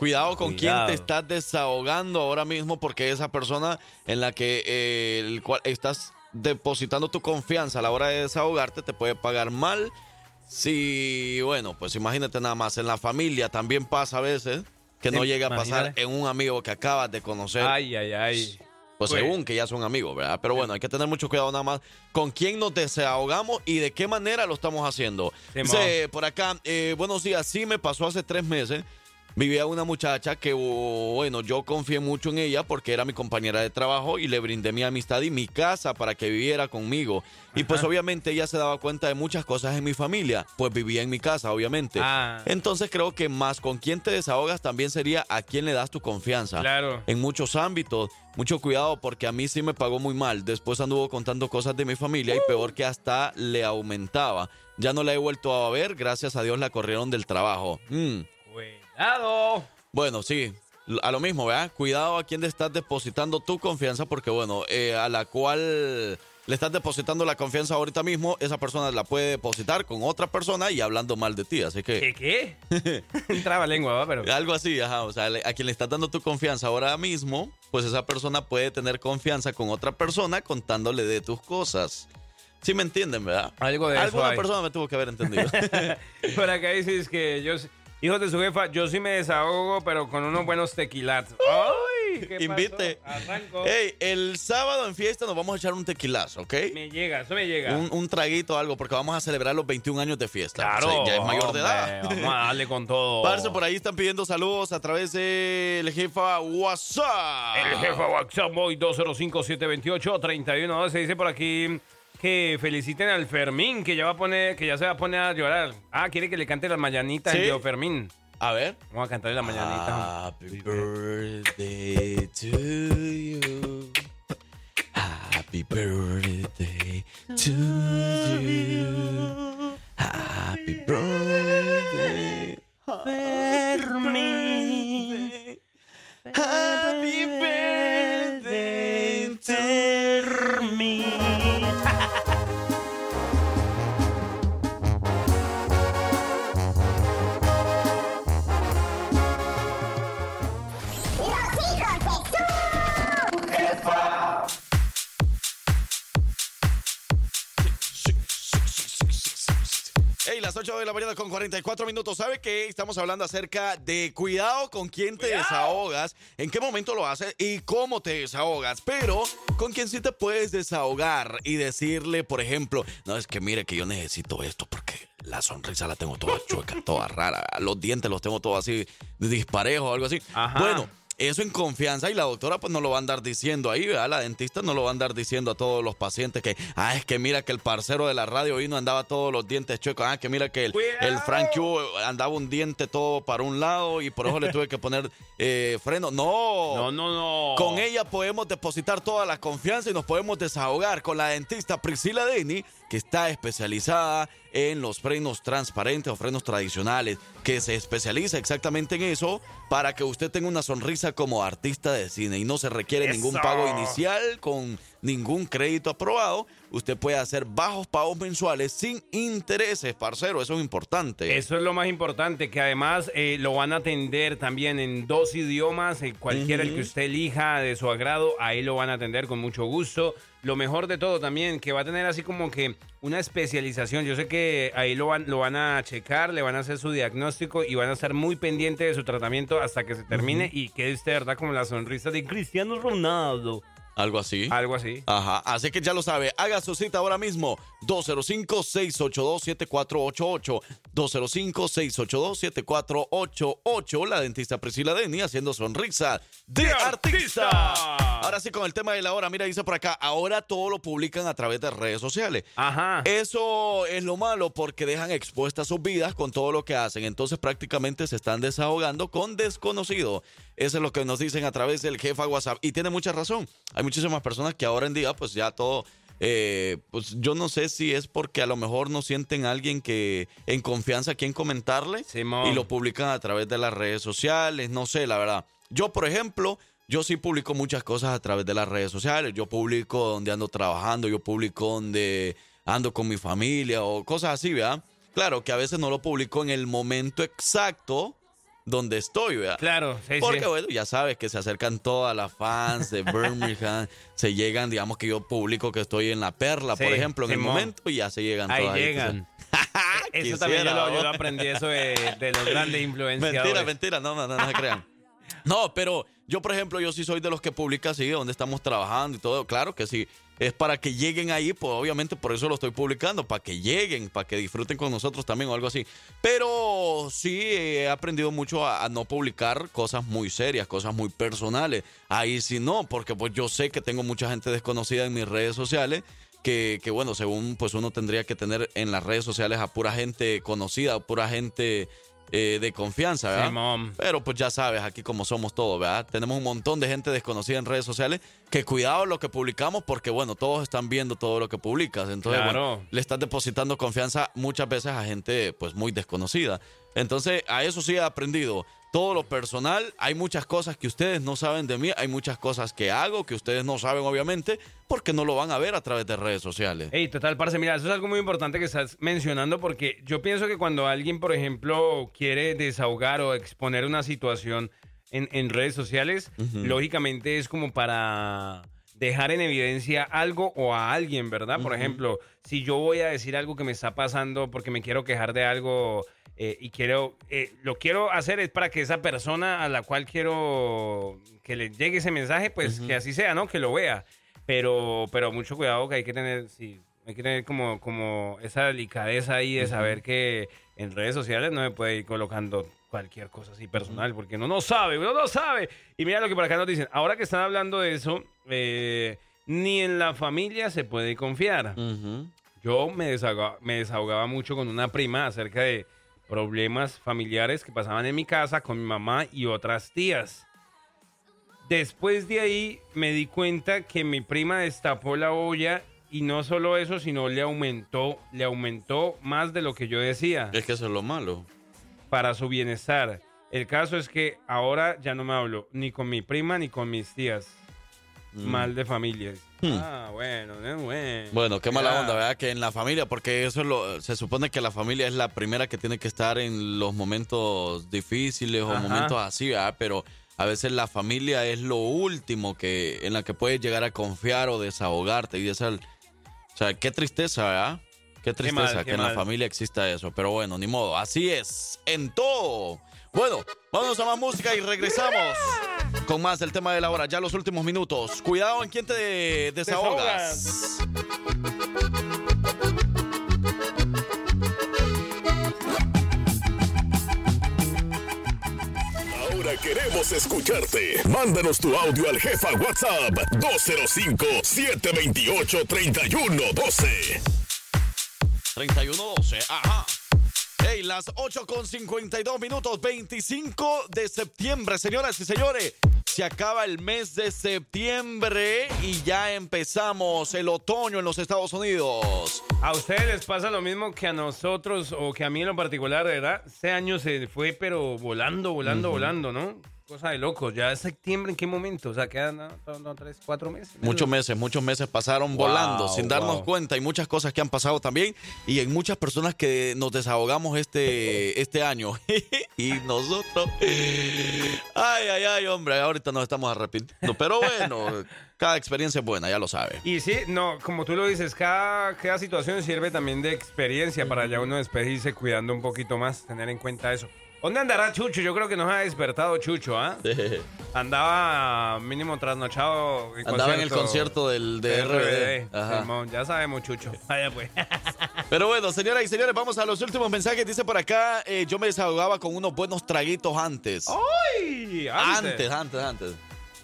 Cuidado con Cuidado. quién te estás desahogando ahora mismo porque esa persona en la que eh, el cual estás depositando tu confianza a la hora de desahogarte te puede pagar mal. Si, bueno, pues imagínate nada más, en la familia también pasa a veces que no llega a pasar imagínate. en un amigo que acabas de conocer. Ay, ay, ay. Pues Pues- según que ya son amigos, ¿verdad? Pero bueno, hay que tener mucho cuidado nada más con quién nos desahogamos y de qué manera lo estamos haciendo. Dice por acá, eh, buenos días, sí me pasó hace tres meses. Vivía una muchacha que, bueno, yo confié mucho en ella porque era mi compañera de trabajo y le brindé mi amistad y mi casa para que viviera conmigo. Y pues obviamente ella se daba cuenta de muchas cosas en mi familia, pues vivía en mi casa, obviamente. Ah. Entonces creo que más con quién te desahogas también sería a quién le das tu confianza Claro. en muchos ámbitos. Mucho cuidado porque a mí sí me pagó muy mal. Después anduvo contando cosas de mi familia y peor que hasta le aumentaba. Ya no la he vuelto a ver, gracias a Dios la corrieron del trabajo. Mm. Cuidado. Bueno, sí, a lo mismo, ¿verdad? Cuidado a quién le estás depositando tu confianza porque, bueno, eh, a la cual le estás depositando la confianza ahorita mismo, esa persona la puede depositar con otra persona y hablando mal de ti. Así que... ¿Qué qué? Traba lengua, ¿va? Pero. Algo así, ajá. O sea, a quien le estás dando tu confianza ahora mismo, pues esa persona puede tener confianza con otra persona contándole de tus cosas. Sí me entienden, ¿verdad? Algo de eso Alguna persona me tuvo que haber entendido. Por acá dices que yo. Hijos de su jefa, yo sí me desahogo, pero con unos buenos tequilatos. ¡Ay! ¿qué pasó? Invite. Arranco. Hey, el sábado en fiesta nos vamos a echar un tequilazo, ¿ok? Me llega, eso me llega. Un, un traguito, algo, porque vamos a celebrar los 21 años de fiesta. Claro. O sea, ya es mayor de edad. Vamos a darle con todo. Parce, por ahí están pidiendo saludos a través del jefa WhatsApp. El jefe WhatsApp hoy 205-728-3112 dice por aquí que feliciten al Fermín, que ya va a poner, que ya se va a poner a llorar. Ah, quiere que le cante las mañanitas ¿Sí? el tío Fermín. A ver. Vamos a cantarle las mañanitas. Happy birthday to you. Happy birthday to you. Happy birthday. Fermín. Happy birthday to las 8 de la mañana con 44 minutos. ¿Sabe qué? Estamos hablando acerca de cuidado con quién te desahogas, en qué momento lo haces y cómo te desahogas. Pero con quién sí te puedes desahogar y decirle, por ejemplo, no es que mire que yo necesito esto porque la sonrisa la tengo toda chueca, toda rara. Los dientes los tengo todos así disparejos o algo así. Ajá. Bueno. Eso en confianza y la doctora pues no lo va a andar diciendo ahí, ¿verdad? La dentista no lo va a andar diciendo a todos los pacientes que, ah, es que mira que el parcero de la radio vino andaba todos los dientes chuecos, ah, que mira que el, el Frank Q andaba un diente todo para un lado y por eso le tuve que poner eh, freno. No, No, no, no. con ella podemos depositar toda la confianza y nos podemos desahogar con la dentista Priscila Deni, que está especializada en los frenos transparentes o frenos tradicionales, que se especializa exactamente en eso para que usted tenga una sonrisa como artista de cine y no se requiere ningún pago inicial con ningún crédito aprobado. Usted puede hacer bajos pagos mensuales sin intereses, parcero, eso es importante. Eso es lo más importante, que además eh, lo van a atender también en dos idiomas, eh, cualquiera el que usted elija de su agrado, ahí lo van a atender con mucho gusto. Lo mejor de todo también, que va a tener así como que una especialización. Yo sé que ahí lo van, lo van a checar, le van a hacer su diagnóstico y van a estar muy pendientes de su tratamiento hasta que se termine y quede usted, ¿verdad? Como la sonrisa de Cristiano Ronaldo. Algo así. Algo así. Ajá, así que ya lo sabe, haga su cita ahora mismo, 205-682-7488, 205-682-7488, la dentista Priscila Deni haciendo sonrisa de, ¡De artista. artista! Ahora sí, con el tema de la hora, mira, dice por acá, ahora todo lo publican a través de redes sociales. Ajá. Eso es lo malo porque dejan expuestas sus vidas con todo lo que hacen. Entonces prácticamente se están desahogando con desconocidos. Eso es lo que nos dicen a través del jefa WhatsApp. Y tiene mucha razón. Hay muchísimas personas que ahora en día pues ya todo... eh, pues yo no sé si es porque a lo mejor no sienten a alguien que en confianza a quien comentarle Simón. y lo publican a través de las redes sociales, no sé, la verdad. Yo, por ejemplo, yo sí publico muchas cosas a través de las redes sociales. Yo publico donde ando trabajando, yo publico donde ando con mi familia o cosas así, ¿verdad? Claro que a veces no lo publico en el momento exacto donde estoy, ¿verdad? Claro, sí, Porque sí. bueno, ya sabes que se acercan todas las fans de Birmingham, se llegan, digamos que yo publico que estoy en la perla, por ejemplo, en el momento y ya se llegan Ahí todas. llegan. Eso Quisiera, también yo lo, yo ¿no? lo aprendí, eso de, de los grandes influenciadores. Mentira, mentira, no, no, no, no se crean. No, pero yo, por ejemplo, yo sí soy de los que publica así, donde estamos trabajando y todo. Claro que sí. Es para que lleguen ahí, pues obviamente por eso lo estoy publicando, para que lleguen, para que disfruten con nosotros también o algo así. Pero sí he aprendido mucho a, a no publicar cosas muy serias, cosas muy personales. Ahí sí no, porque pues yo sé que tengo mucha gente desconocida en mis redes sociales. Que, que, bueno, según pues uno tendría que tener en las redes sociales a pura gente conocida, pura gente eh, de confianza, ¿verdad? Simón. Pero pues ya sabes, aquí como somos todos, ¿verdad? Tenemos un montón de gente desconocida en redes sociales que cuidado lo que publicamos porque, bueno, todos están viendo todo lo que publicas. Entonces, Claro. bueno, le estás depositando confianza muchas veces a gente pues muy desconocida. Entonces, a eso sí he aprendido. Todo lo personal, hay muchas cosas que ustedes no saben de mí, hay muchas cosas que hago que ustedes no saben, obviamente, porque no lo van a ver a través de redes sociales. Ey, total, parce, mira, eso es algo muy importante que estás mencionando porque yo pienso que cuando alguien, por ejemplo, quiere desahogar o exponer una situación en, en redes sociales, lógicamente es como para dejar en evidencia algo o a alguien, ¿verdad? Por ejemplo, si yo voy a decir algo que me está pasando porque me quiero quejar de algo eh, y quiero, eh, lo quiero hacer es para que esa persona a la cual quiero que le llegue ese mensaje, pues que así sea, ¿no? Que lo vea. Pero, pero mucho cuidado que hay que tener, sí, hay que tener como, como esa delicadeza ahí de saber que en redes sociales no me puede ir colocando cualquier cosa así personal, porque uno no sabe, uno no sabe. Y mira lo que por acá nos dicen, ahora que están hablando de eso, eh, ni en la familia se puede confiar. Yo me desahogaba, me desahogaba mucho con una prima acerca de problemas familiares que pasaban en mi casa con mi mamá y otras tías. Después de ahí me di cuenta que mi prima destapó la olla y no solo eso, sino le aumentó, le aumentó más de lo que yo decía Es que eso es lo malo. para su bienestar. El caso es que ahora ya no me hablo ni con mi prima ni con mis tías. Mal de familias. Hmm. Ah, bueno, bueno. Bueno, qué mala onda, ¿verdad? Que en la familia, porque eso es lo, se supone que la familia es la primera que tiene que estar en los momentos difíciles o momentos así, ¿verdad? Pero a veces la familia es lo último que en la que puedes llegar a confiar o desahogarte y esa, o sea, qué tristeza, ¿verdad? Qué tristeza mal, que qué en la familia exista eso, pero bueno, ni modo, así es, en todo. Bueno, vamos a más música y regresamos con más del tema de la hora, ya los últimos minutos. Cuidado en quién te desahogas. Ahora queremos escucharte. Mándanos tu audio al jefa WhatsApp 205-728-3112. 3112, ajá. Hey, las 8 con 52 minutos, 25 de septiembre, señoras y señores. Se acaba el mes de septiembre y ya empezamos el otoño en los Estados Unidos. ¿A ustedes les pasa lo mismo que a nosotros o que a mí en lo particular, verdad? Este año se fue, pero volando, volando, volando, ¿no? Cosa de locos. ¿Ya es septiembre en qué momento? O sea, quedan ¿no? No, no, tres, cuatro meses. Muchos meses, muchos meses pasaron Wow, volando sin darnos wow. cuenta y muchas cosas que han pasado también y en muchas personas que nos desahogamos este, este año y nosotros, ay, ay, ay, hombre, ahorita nos estamos arrepintiendo, pero bueno, cada experiencia es buena, ya lo sabe. Y sí, no, como tú lo dices, cada, cada situación sirve también de experiencia para ya uno después irse cuidando un poquito más, tener en cuenta eso. ¿Dónde andará Chucho? Yo creo que nos ha despertado Chucho, ¿ah? Andaba mínimo trasnochado. Andaba en el concierto del de RBD. Ajá. Simón, ya sabemos, Chucho. Vaya pues. Pero bueno, señoras y señores, vamos a los últimos mensajes. Dice por acá, eh, yo me desahogaba con unos buenos traguitos antes. ¡Ay! Antes, antes, antes.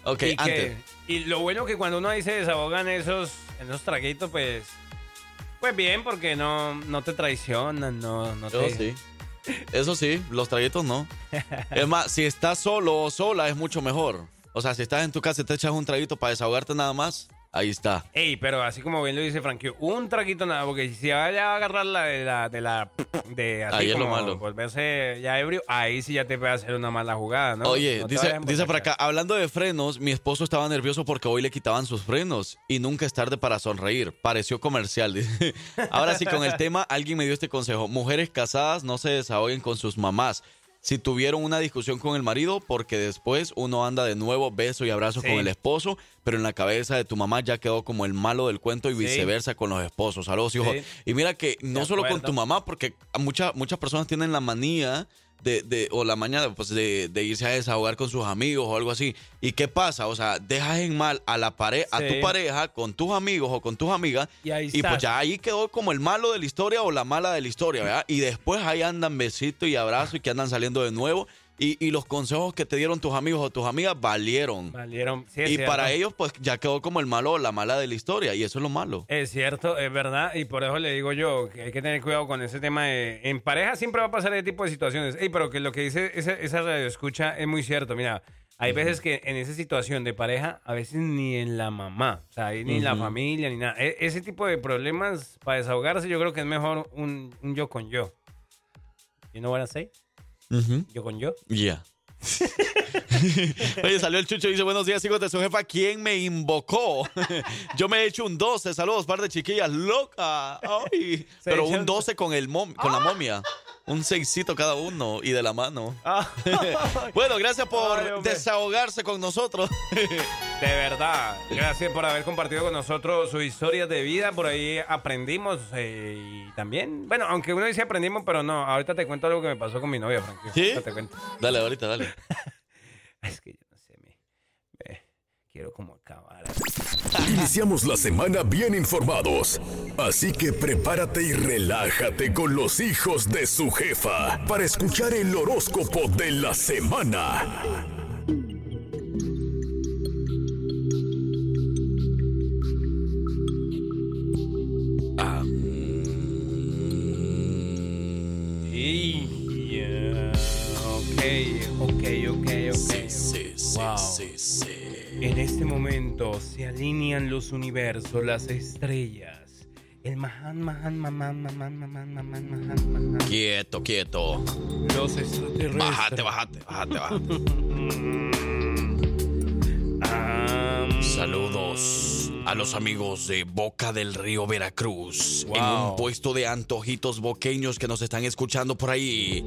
Ok, y, que- antes. y lo bueno que cuando uno ahí se desahogan esos, en esos traguitos, pues. Pues bien, porque no, no te traicionan, no, no Yo te. Oh, sí. Eso sí, los traguitos no. Es más, si estás solo o sola es mucho mejor. O sea, si estás en tu casa y te echas un traguito para desahogarte nada más, ahí está. Ey, pero así como bien lo dice Frankie, un traguito nada, porque si vaya a agarrar la de la, de la, de así Ahí es lo malo. volverse ya ebrio, ahí sí ya te puede hacer una mala jugada, ¿no? Oye, No dice, dice por acá, hablando de frenos, mi esposo estaba nervioso porque hoy le quitaban sus frenos y nunca es tarde para sonreír. Pareció comercial. dice. Ahora sí, con el tema, alguien me dio este consejo. Mujeres casadas no se desahoguen con sus mamás. Si tuvieron una discusión con el marido, porque después uno anda de nuevo beso y abrazo Sí. con el esposo, pero en la cabeza de tu mamá ya quedó como el malo del cuento y Sí. viceversa con los esposos. Saludos, hijos. Sí. Y mira que no solo con tu mamá, porque muchas muchas personas tienen la manía de, de- o la mañana pues de, de irse a desahogar con sus amigos o algo así. ¿Y qué pasa? O sea, dejas en mal a la pare a tu pareja con tus amigos o con tus amigas Y ahí y pues ya ahí quedó como el malo de la historia o la mala de la historia, ¿verdad? Y después ahí andan besitos y abrazos y que andan saliendo de nuevo y, y los consejos que te dieron tus amigos o tus amigas valieron. Valieron. Sí, y cierto. para ellos pues ya quedó como el malo o la mala de la historia y eso es lo malo. Es cierto, es verdad, y por eso le digo yo que hay que tener cuidado con ese tema de... En pareja siempre va a pasar ese tipo de situaciones. Ey, pero que lo que dice esa, esa radio escucha es muy cierto. Mira, hay veces que en esa situación de pareja, a veces ni en la mamá, o sea, ni en la familia, ni nada. E- ese tipo de problemas para desahogarse, yo creo que es mejor un, un yo con yo. You know what I say? Yo con yo. Ya. Oye, salió el chucho y dice, buenos días, hijos de su jefa. ¿Quién me invocó? Yo me he hecho un 12. Saludos, par de chiquillas. Loca. Ay. Pero un 12 con, el mom- con la momia. Un seisito cada uno y de la mano. bueno, gracias por Ay, desahogarse con nosotros. De verdad, gracias por haber compartido con nosotros su historia de vida. Por ahí aprendimos eh, y también, bueno, aunque uno dice aprendimos, pero no, ahorita te cuento algo que me pasó con mi novia, Frankie. ¿Sí? Te cuento. dale, ahorita, dale. quiero como acabar. Iniciamos la semana bien informados, así que prepárate y relájate con los hijos de su jefa para escuchar el horóscopo de la semana. ok, ok, ok, ok. Sí, sí, sí. En este momento se alinean los universos, las estrellas. El Mahan, Mahan, Mahan, Mahan, Mahan, Mahan, Mahan, Mahan. Quieto, quieto. Los extraterrestres. Bájate, bájate, bájate, bájate. Ah, Saludos a los amigos de Boca del Río Veracruz, en un puesto de antojitos boqueños que nos están escuchando por ahí.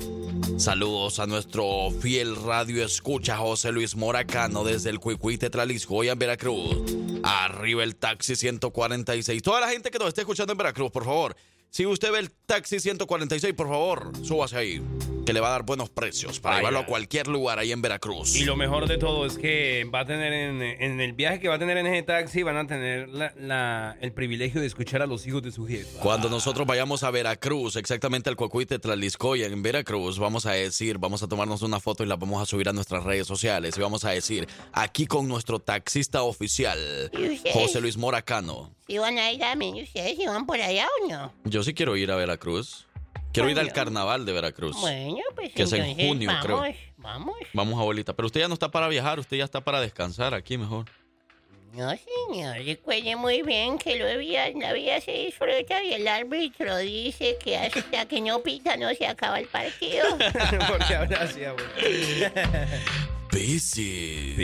Saludos a nuestro fiel radio escucha José Luis Moracano desde el Cuicuite Tlaliscoya en Veracruz. Arriba el taxi 146. Toda la gente que nos esté escuchando en Veracruz, por favor. Si usted ve el taxi 146, por favor, súbase ahí. Que le va a dar buenos precios para Vaya. llevarlo a cualquier lugar ahí en Veracruz. Y lo mejor de todo es que va a tener en, en el viaje que va a tener en ese taxi, van a tener la- la- el privilegio de escuchar a los hijos de su jefa. Cuando nosotros vayamos a Veracruz, exactamente al Cocuite Tlaliscoya en Veracruz, vamos a decir, vamos a tomarnos una foto y la vamos a subir a nuestras redes sociales y vamos a decir, aquí con nuestro taxista oficial. José Luis Moracano. ¿Si van a ir también ustedes? ¿Si van por allá o no? Yo sí quiero ir a Veracruz. Quiero ir al carnaval de Veracruz. Bueno, pues Que es en junio, vamos, creo. Vamos. Vamos, abuelita. Pero usted ya no está para viajar, usted ya está para descansar aquí mejor. No, señor, recuerde muy bien que lo vida, la vida se disfruta y el árbitro dice que hasta que no pita no se acaba el partido. Porque ahora sí, abuelo. Sí, sí.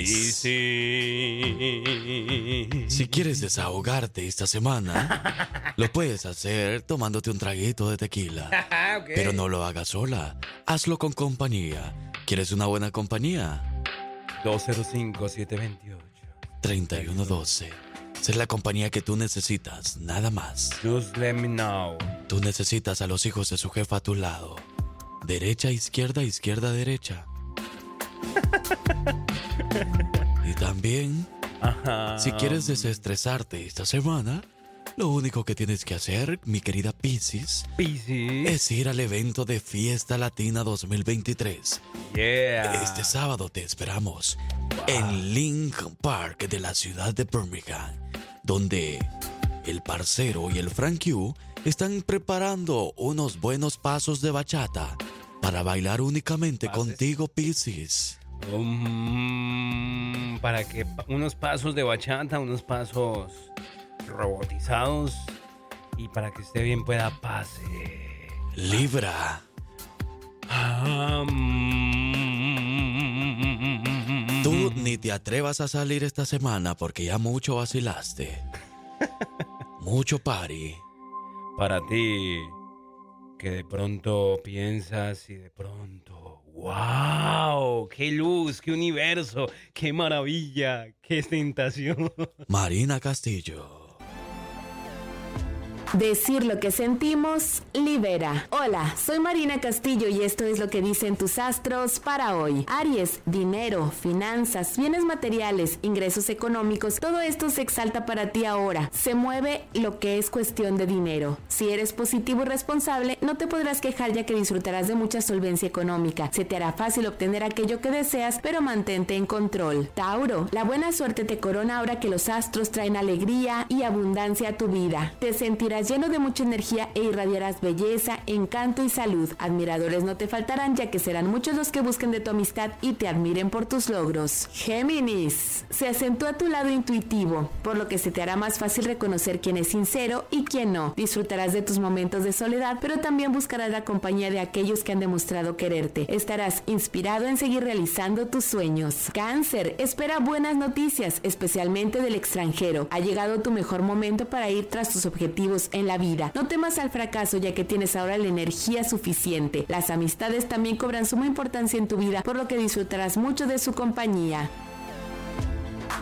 Si quieres desahogarte esta semana, lo puedes hacer tomándote un traguito de tequila. Ah. Pero no lo hagas sola. Hazlo con compañía. ¿Quieres una buena compañía? 205-728. 3112. Ser la compañía que tú necesitas, nada más. Just let me know. Tú necesitas a los hijos de su jefa a tu lado. Derecha, izquierda, izquierda, derecha. Y también, Ajá. si quieres desestresarte esta semana, lo único que tienes que hacer, mi querida Pisces, es ir al evento de Fiesta Latina 2023. Yeah. Este sábado te esperamos en Lincoln Park de la ciudad de Birmingham, donde el parcero y el Frank Q están preparando unos buenos pasos de bachata para bailar únicamente Pases. contigo, Pisces. Um, para que unos pasos de bachata, unos pasos robotizados y para que esté bien pueda pase. Libra, Um, tú ni te atrevas a salir esta semana porque ya mucho vacilaste. Mucho party. para ti que de pronto piensas y de pronto, wow, qué luz, qué universo, qué maravilla, qué tentación. Marina Castillo. Decir lo que sentimos libera. Hola, soy Marina Castillo y esto es lo que dicen tus astros para hoy. Aries, dinero, finanzas, bienes materiales, ingresos económicos, todo esto se exalta para ti ahora. Se mueve lo que es cuestión de dinero. Si eres positivo y responsable, no te podrás quejar ya que disfrutarás de mucha solvencia económica. Se te hará fácil obtener aquello que deseas, pero mantente en control. Tauro, la buena suerte te corona ahora que los astros traen alegría y abundancia a tu vida. Te sentirás lleno de mucha energía e irradiarás belleza, encanto y salud. Admiradores no te faltarán ya que serán muchos los que busquen de tu amistad y te admiren por tus logros. Géminis, se acentúa tu lado intuitivo, por lo que se te hará más fácil reconocer quién es sincero y quién no. Disfrutarás de tus momentos de soledad, pero también buscarás la compañía de aquellos que han demostrado quererte. Estarás inspirado en seguir realizando tus sueños. Cáncer, espera buenas noticias, especialmente del extranjero. Ha llegado tu mejor momento para ir tras tus objetivos en la vida. No temas al fracaso ya que tienes ahora la energía suficiente. Las amistades también cobran suma importancia en tu vida, por lo que disfrutarás mucho de su compañía.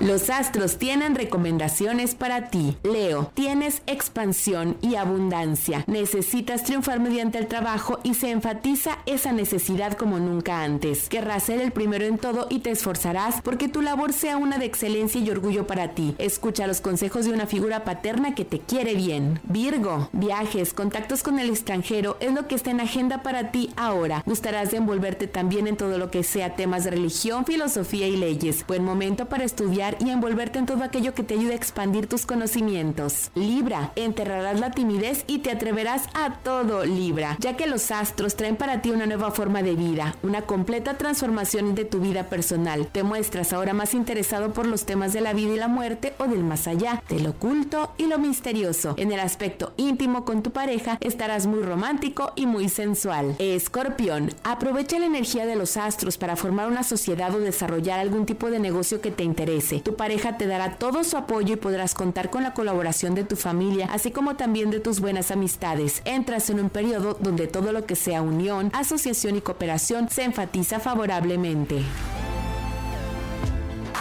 Los astros tienen recomendaciones para ti. Leo, tienes expansión y abundancia. Necesitas triunfar mediante el trabajo y se enfatiza esa necesidad como nunca antes. Querrás ser el primero en todo y te esforzarás porque tu labor sea una de excelencia y orgullo para ti. Escucha los consejos de una figura paterna que te quiere bien. Virgo, viajes, contactos con el extranjero es lo que está en agenda para ti ahora. Gustarás de envolverte también en todo lo que sea temas de religión, filosofía y leyes. Buen momento para estudiar y envolverte en todo aquello que te ayude a expandir tus conocimientos. Libra, enterrarás la timidez y te atreverás a todo, Libra, ya que los astros traen para ti una nueva forma de vida, una completa transformación de tu vida personal. Te muestras ahora más interesado por los temas de la vida y la muerte o del más allá, de lo oculto y lo misterioso. En el aspecto íntimo con tu pareja estarás muy romántico y muy sensual. Escorpión, aprovecha la energía de los astros para formar una sociedad o desarrollar algún tipo de negocio que te interese. Tu pareja te dará todo su apoyo y podrás contar con la colaboración de tu familia, así como también de tus buenas amistades. Entras en un periodo donde todo lo que sea unión, asociación y cooperación se enfatiza favorablemente.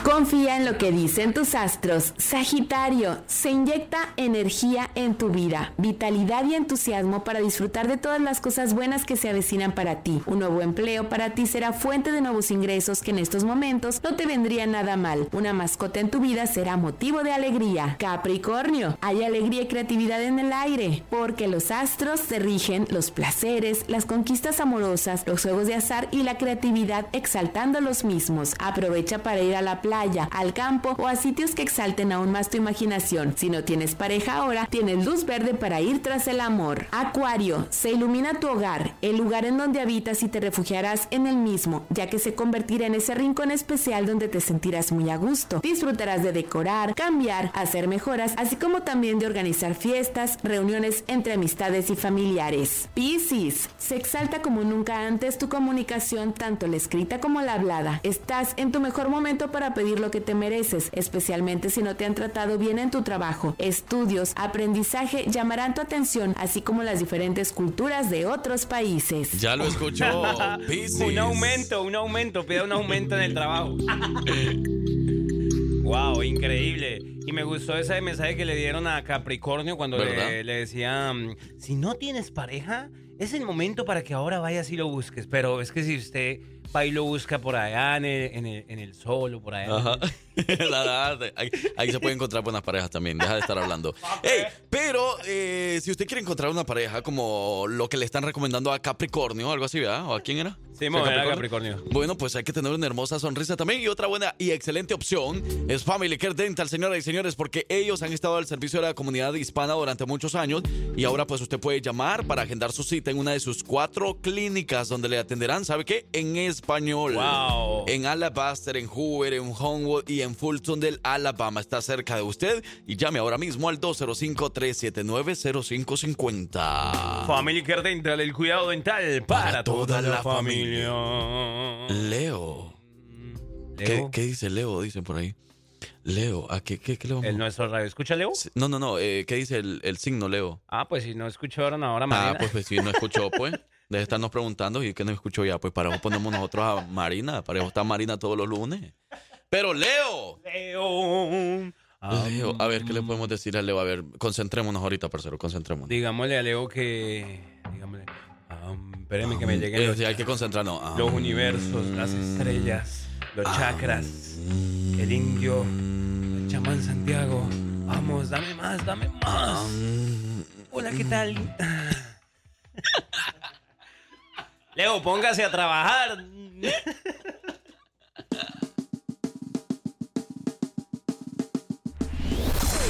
Confía en lo que dicen tus astros. Sagitario, se inyecta energía en tu vida, vitalidad y entusiasmo para disfrutar de todas las cosas buenas que se avecinan para ti. Un nuevo empleo para ti será fuente de nuevos ingresos que en estos momentos no te vendría nada mal. Una mascota en tu vida será motivo de alegría. Capricornio, hay alegría y creatividad en el aire, porque los astros se rigen los placeres, las conquistas amorosas, los juegos de azar y la creatividad exaltando los mismos. Aprovecha para ir a la playa al campo o a sitios que exalten aún más tu imaginación. Si no tienes pareja ahora, tienes luz verde para ir tras el amor. Acuario, se ilumina tu hogar, el lugar en donde habitas y te refugiarás en el mismo, ya que se convertirá en ese rincón especial donde te sentirás muy a gusto. Disfrutarás de decorar, cambiar, hacer mejoras, así como también de organizar fiestas, reuniones entre amistades y familiares. Piscis, se exalta como nunca antes tu comunicación, tanto la escrita como la hablada. Estás en tu mejor momento para pedir lo que te mereces, especialmente si no te han tratado bien en tu trabajo. Estudios, aprendizaje llamarán tu atención, así como las diferentes culturas de otros países. Ya lo escuchó. Un aumento, un aumento, pida un aumento en el trabajo. wow, increíble. Y me gustó ese mensaje que le dieron a Capricornio cuando le, le decían, si no tienes pareja, es el momento para que ahora vayas y lo busques. Pero es que si usted va y lo busca por allá en el, en el, en el sol o por allá. Ajá. Ahí, ahí se puede encontrar buenas parejas también. Deja de estar hablando. Ey, pero eh, si usted quiere encontrar una pareja como lo que le están recomendando a Capricornio, algo así, ¿verdad? ¿O a quién era? Sí, mo, era Capricornio. Bueno, pues hay que tener una hermosa sonrisa también. Y otra buena y excelente opción es Family Care Dental, señoras y señores, porque ellos han estado al servicio de la comunidad hispana durante muchos años. Y ahora, pues usted puede llamar para agendar su cita en una de sus cuatro clínicas donde le atenderán, ¿sabe qué? En español. Wow. En Alabaster, en Hoover, en Homewood y en Fulton del Alabama. Está cerca de usted y llame ahora mismo al 205-379-0550. Family Care Dental, el cuidado dental para, toda, la, familia. Leo. ¿Qué, Leo, qué dice Leo? Dicen por ahí. Leo, ¿a qué, qué, qué le vamos el nuestro radio. ¿Escucha, Leo? No, no, no. eh, ¿Qué dice el, el signo, Leo? Ah, pues si no escuchó ahora, Ah, Marina. pues, pues si no escuchó, pues. Debe estarnos preguntando y que no escuchó ya. Pues para eso ponemos nosotros a Marina. Para eso está Marina todos los lunes. Pero Leo. Leo. Ah, Leo, a ver, ¿qué le podemos decir a Leo? A ver, concentrémonos ahorita, parcero, concentrémonos. Digámosle a Leo que. Digámosle. ah, espéreme que me lleguen Eh, los, sí, hay que concentrarnos. Ah, los universos, las estrellas, los chakras, el indio, el chamán Santiago. Vamos, dame más, dame más. Hola, ¿qué tal? Leo, póngase a trabajar.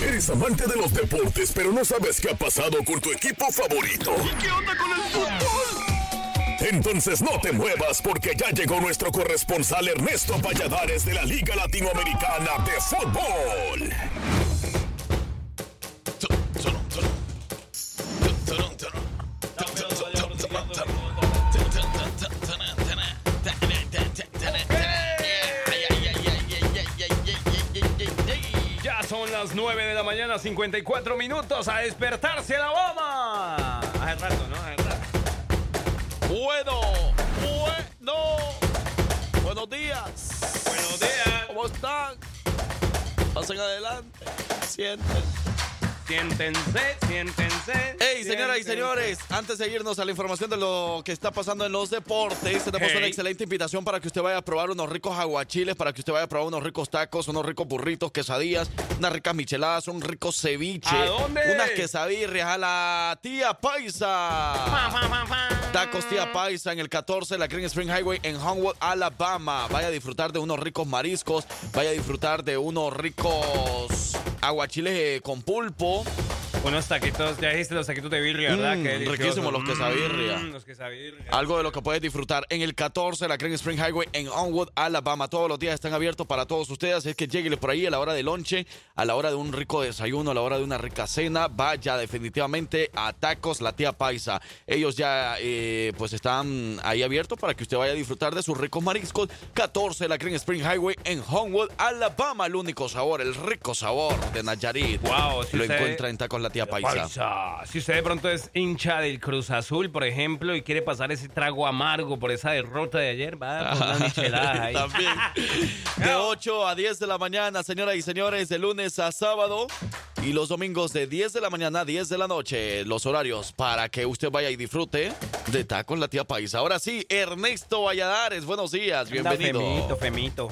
Eres amante de los deportes, pero no sabes qué ha pasado con tu equipo favorito. ¿Qué onda con el fútbol? Entonces no te muevas porque ya llegó nuestro corresponsal Ernesto Valladares de la Liga Latinoamericana de Fútbol. Ya son las 9 de la mañana, 54 minutos. A despertarse la bomba. Hace rato, ¿no? Bueno, bueno. Buenos días. Buenos días. ¿Cómo están? Pasen adelante. Sienten. Siéntense, siéntense. Hey, señoras y señores, antes de irnos a la información de lo que está pasando en los deportes, tenemos Hey. una excelente invitación para que usted vaya a probar unos ricos aguachiles, para que usted vaya a probar unos ricos tacos, unos ricos burritos, quesadillas, unas ricas micheladas, un rico ceviche, ¿A dónde? unas quesadillas a la tía Paisa. Tacos Tía Paisa en el 14, la Green Spring Highway en Homewood, Alabama. Vaya a disfrutar de unos ricos mariscos, vaya a disfrutar de unos ricos aguachiles eh, con pulpo. Unos taquitos, ya dijiste los taquitos de birria, ¿verdad? Mm, Qué riquísimos los quesabirria. Mm, los quesabirria. Algo de lo que puedes disfrutar en el 14, la Green Spring Highway en Onwood, Alabama. Todos los días están abiertos para todos ustedes. Es que lléguele por ahí a la hora de lonche, a la hora de un rico desayuno, a la hora de una rica cena. Vaya definitivamente a Tacos La Tía Paisa. Ellos ya eh, pues están ahí abiertos para que usted vaya a disfrutar de sus ricos mariscos. 14, la Green Spring Highway en Homewood, Alabama. El único sabor, el rico sabor de Nayarit. Wow, si Lo usted- encuentra en Tacos La Tía Paisa. Paisa. Si usted de pronto es hincha del Cruz Azul, por ejemplo, y quiere pasar ese trago amargo por esa derrota de ayer, va por unas micheladas ahí. También. De 8 a 10 de la mañana, señoras y señores, de lunes a sábado. Y los domingos de 10 de la mañana a 10 de la noche, los horarios para que usted vaya y disfrute de Tacos La Tía Paisa. Ahora sí, Ernesto Valladares, buenos días, Anda bienvenido. Femito, femito.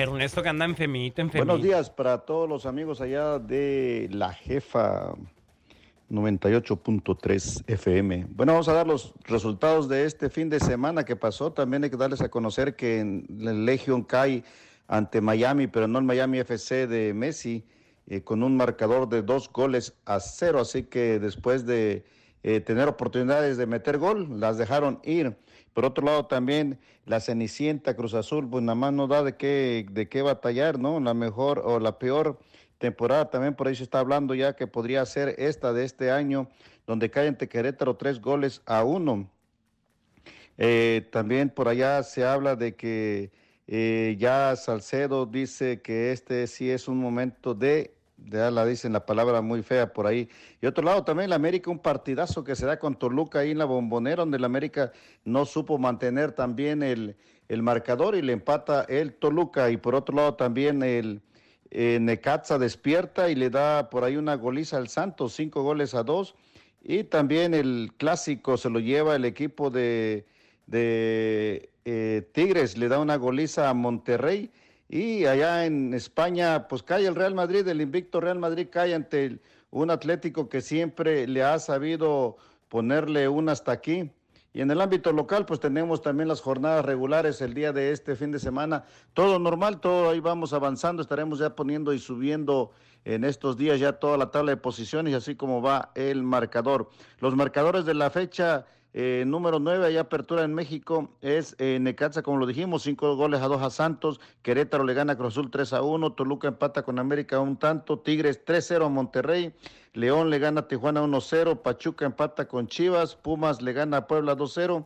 Ernesto que anda en femito, en femito. Buenos días para todos los amigos allá de La Jefa 98.3 FM. Bueno, vamos a dar los resultados de este fin de semana que pasó. También hay que darles a conocer que en el Legion cae ante Miami, pero no el Miami FC de Messi, eh, con un marcador de dos goles a cero. Así que después de eh, tener oportunidades de meter gol, las dejaron ir. Por otro lado, también la Cenicienta Cruz Azul, pues nada más no da de qué, de qué batallar, ¿no? La mejor o la peor temporada también por ahí se está hablando ya que podría ser esta de este año, donde cae ante Querétaro tres goles a uno. Eh, también por allá se habla de que eh, ya Salcedo dice que este sí es un momento de, ya la dicen la palabra muy fea por ahí. Y otro lado también la América, un partidazo que se da con Toluca ahí en la bombonera, donde la América no supo mantener también el, el marcador y le empata el Toluca. Y por otro lado también el eh, Necaxa despierta y le da por ahí una goliza al Santos, cinco goles a dos. Y también el clásico se lo lleva el equipo de, de eh, Tigres, le da una goliza a Monterrey. Y allá en España, pues cae el Real Madrid, el invicto Real Madrid cae ante un Atlético que siempre le ha sabido ponerle un hasta aquí. Y en el ámbito local, pues tenemos también las jornadas regulares el día de este fin de semana. Todo normal, todo ahí vamos avanzando. Estaremos ya poniendo y subiendo en estos días ya toda la tabla de posiciones, así como va el marcador. Los marcadores de la fecha eh, número 9, hay apertura en México, es eh, Necaxa, como lo dijimos, cinco goles a dos a Santos, Querétaro le gana a Cruz Azul 3 a 1, Toluca empata con América un tanto, Tigres 3-0 a Monterrey, León le gana a Tijuana 1-0, Pachuca empata con Chivas, Pumas le gana a Puebla 2-0,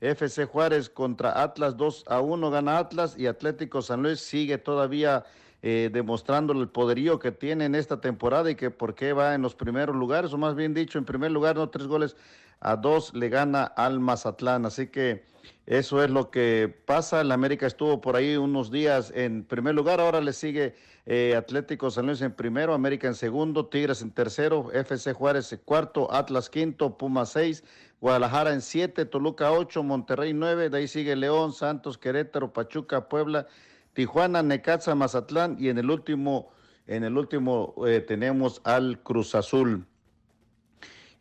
FC Juárez contra Atlas 2 a 1 gana Atlas y Atlético San Luis sigue todavía eh, demostrando el poderío que tiene en esta temporada y que por qué va en los primeros lugares, o más bien dicho, en primer lugar, no tres goles a dos le gana al Mazatlán. Así que eso es lo que pasa. El América estuvo por ahí unos días en primer lugar, ahora le sigue eh, Atlético San Luis en primero, América en segundo, Tigres en tercero, FC Juárez en cuarto, Atlas quinto, Puma seis, Guadalajara en siete, Toluca ocho, Monterrey nueve, de ahí sigue León, Santos, Querétaro, Pachuca, Puebla, Tijuana, Necaxa, Mazatlán y en el último, en el último eh, tenemos al Cruz Azul.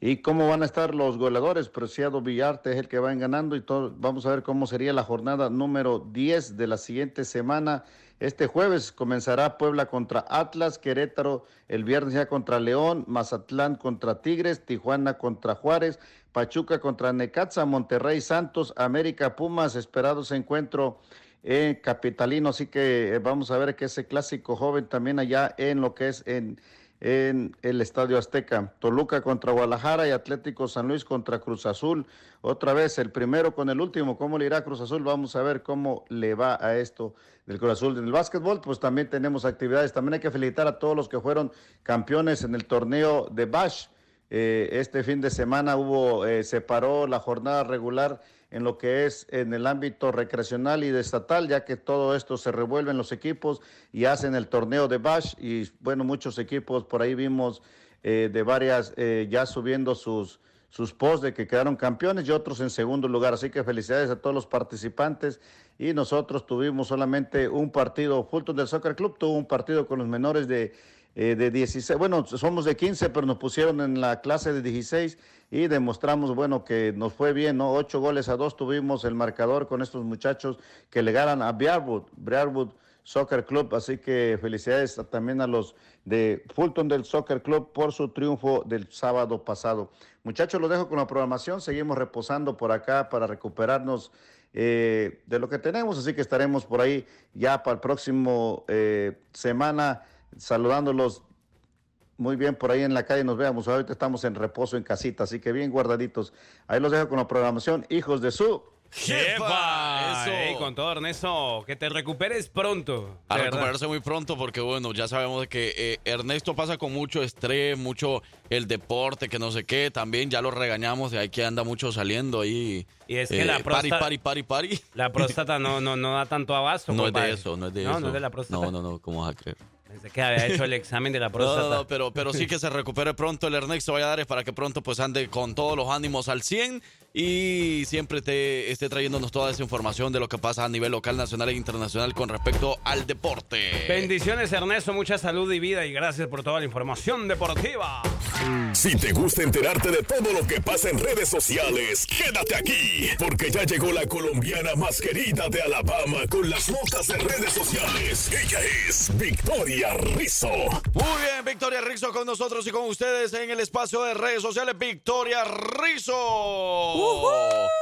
¿Y cómo van a estar los goleadores? Preciado Villarte es el que van ganando y vamos a ver cómo sería la jornada número 10 de la siguiente semana. Este jueves comenzará Puebla contra Atlas, Querétaro el viernes ya contra León, Mazatlán contra Tigres, Tijuana contra Juárez, Pachuca contra Necaxa, Monterrey Santos, América Pumas, esperado ese encuentro en Capitalino, así que eh, vamos a ver que ese clásico joven también allá en lo que es en, en el Estadio Azteca. Toluca contra Guadalajara y Atlético San Luis contra Cruz Azul. Otra vez el primero con el último. ¿Cómo le irá Cruz Azul? Vamos a ver cómo le va a esto del Cruz Azul. En el básquetbol, pues también tenemos actividades. También hay que felicitar a todos los que fueron campeones en el torneo de Bash. eh, este fin de semana hubo, eh, se paró la jornada regular en lo que es en el ámbito recreacional y de estatal, ya que todo esto se revuelve en los equipos y hacen el torneo de Bash. Y bueno, muchos equipos por ahí vimos eh, de varias eh, ya subiendo sus, sus posts de que quedaron campeones y otros en segundo lugar. Así que felicidades a todos los participantes. Y nosotros tuvimos solamente un partido, Fulton del Soccer Club tuvo un partido con los menores de eh, de 16, bueno, somos de 15, pero nos pusieron en la clase de 16 y demostramos, bueno, que nos fue bien, ¿no? Ocho goles a dos tuvimos el marcador con estos muchachos que le ganan a Briarwood, Soccer Club, así que felicidades también a los de Fulton del Soccer Club por su triunfo del sábado pasado. Muchachos, los dejo con la programación, seguimos reposando por acá para recuperarnos eh, de lo que tenemos, así que estaremos por ahí ya para el próximo eh, semana saludándolos muy bien por ahí en la calle. Nos veamos. Ahorita estamos en reposo en casita, así que bien guardaditos. Ahí los dejo con la programación. Hijos de su. ¡Jefa! Eso. Ey, con todo, Ernesto, que te recuperes pronto. A verdad. recuperarse muy pronto porque, bueno, ya sabemos que eh, Ernesto pasa con mucho estrés, mucho el deporte, que no sé qué. También ya lo regañamos de ahí que anda mucho saliendo ahí. Y es que eh, la próstata- pari, pari, pari. La próstata no, no, no da tanto abasto. No es compadre. de eso, no es de no, eso. No, es de la próstata. No, no, no, ¿cómo vas a creer? Pensé que había hecho el examen de la No, próstata. no, no, pero, pero sí que se recupere pronto el Ernesto Valladares para que pronto pues ande con todos los ánimos al 100 y siempre te esté trayéndonos toda esa información de lo que pasa a nivel local, nacional e internacional con respecto al deporte. Bendiciones, Ernesto. Mucha salud y vida y gracias por toda la información deportiva. Si te gusta enterarte de todo lo que pasa en redes sociales, quédate aquí, porque ya llegó la colombiana más querida de Alabama con las notas de redes sociales. Ella es Victoria Rizzo. Muy bien, Victoria Rizzo con nosotros y con ustedes en el espacio de redes sociales. Victoria Rizzo.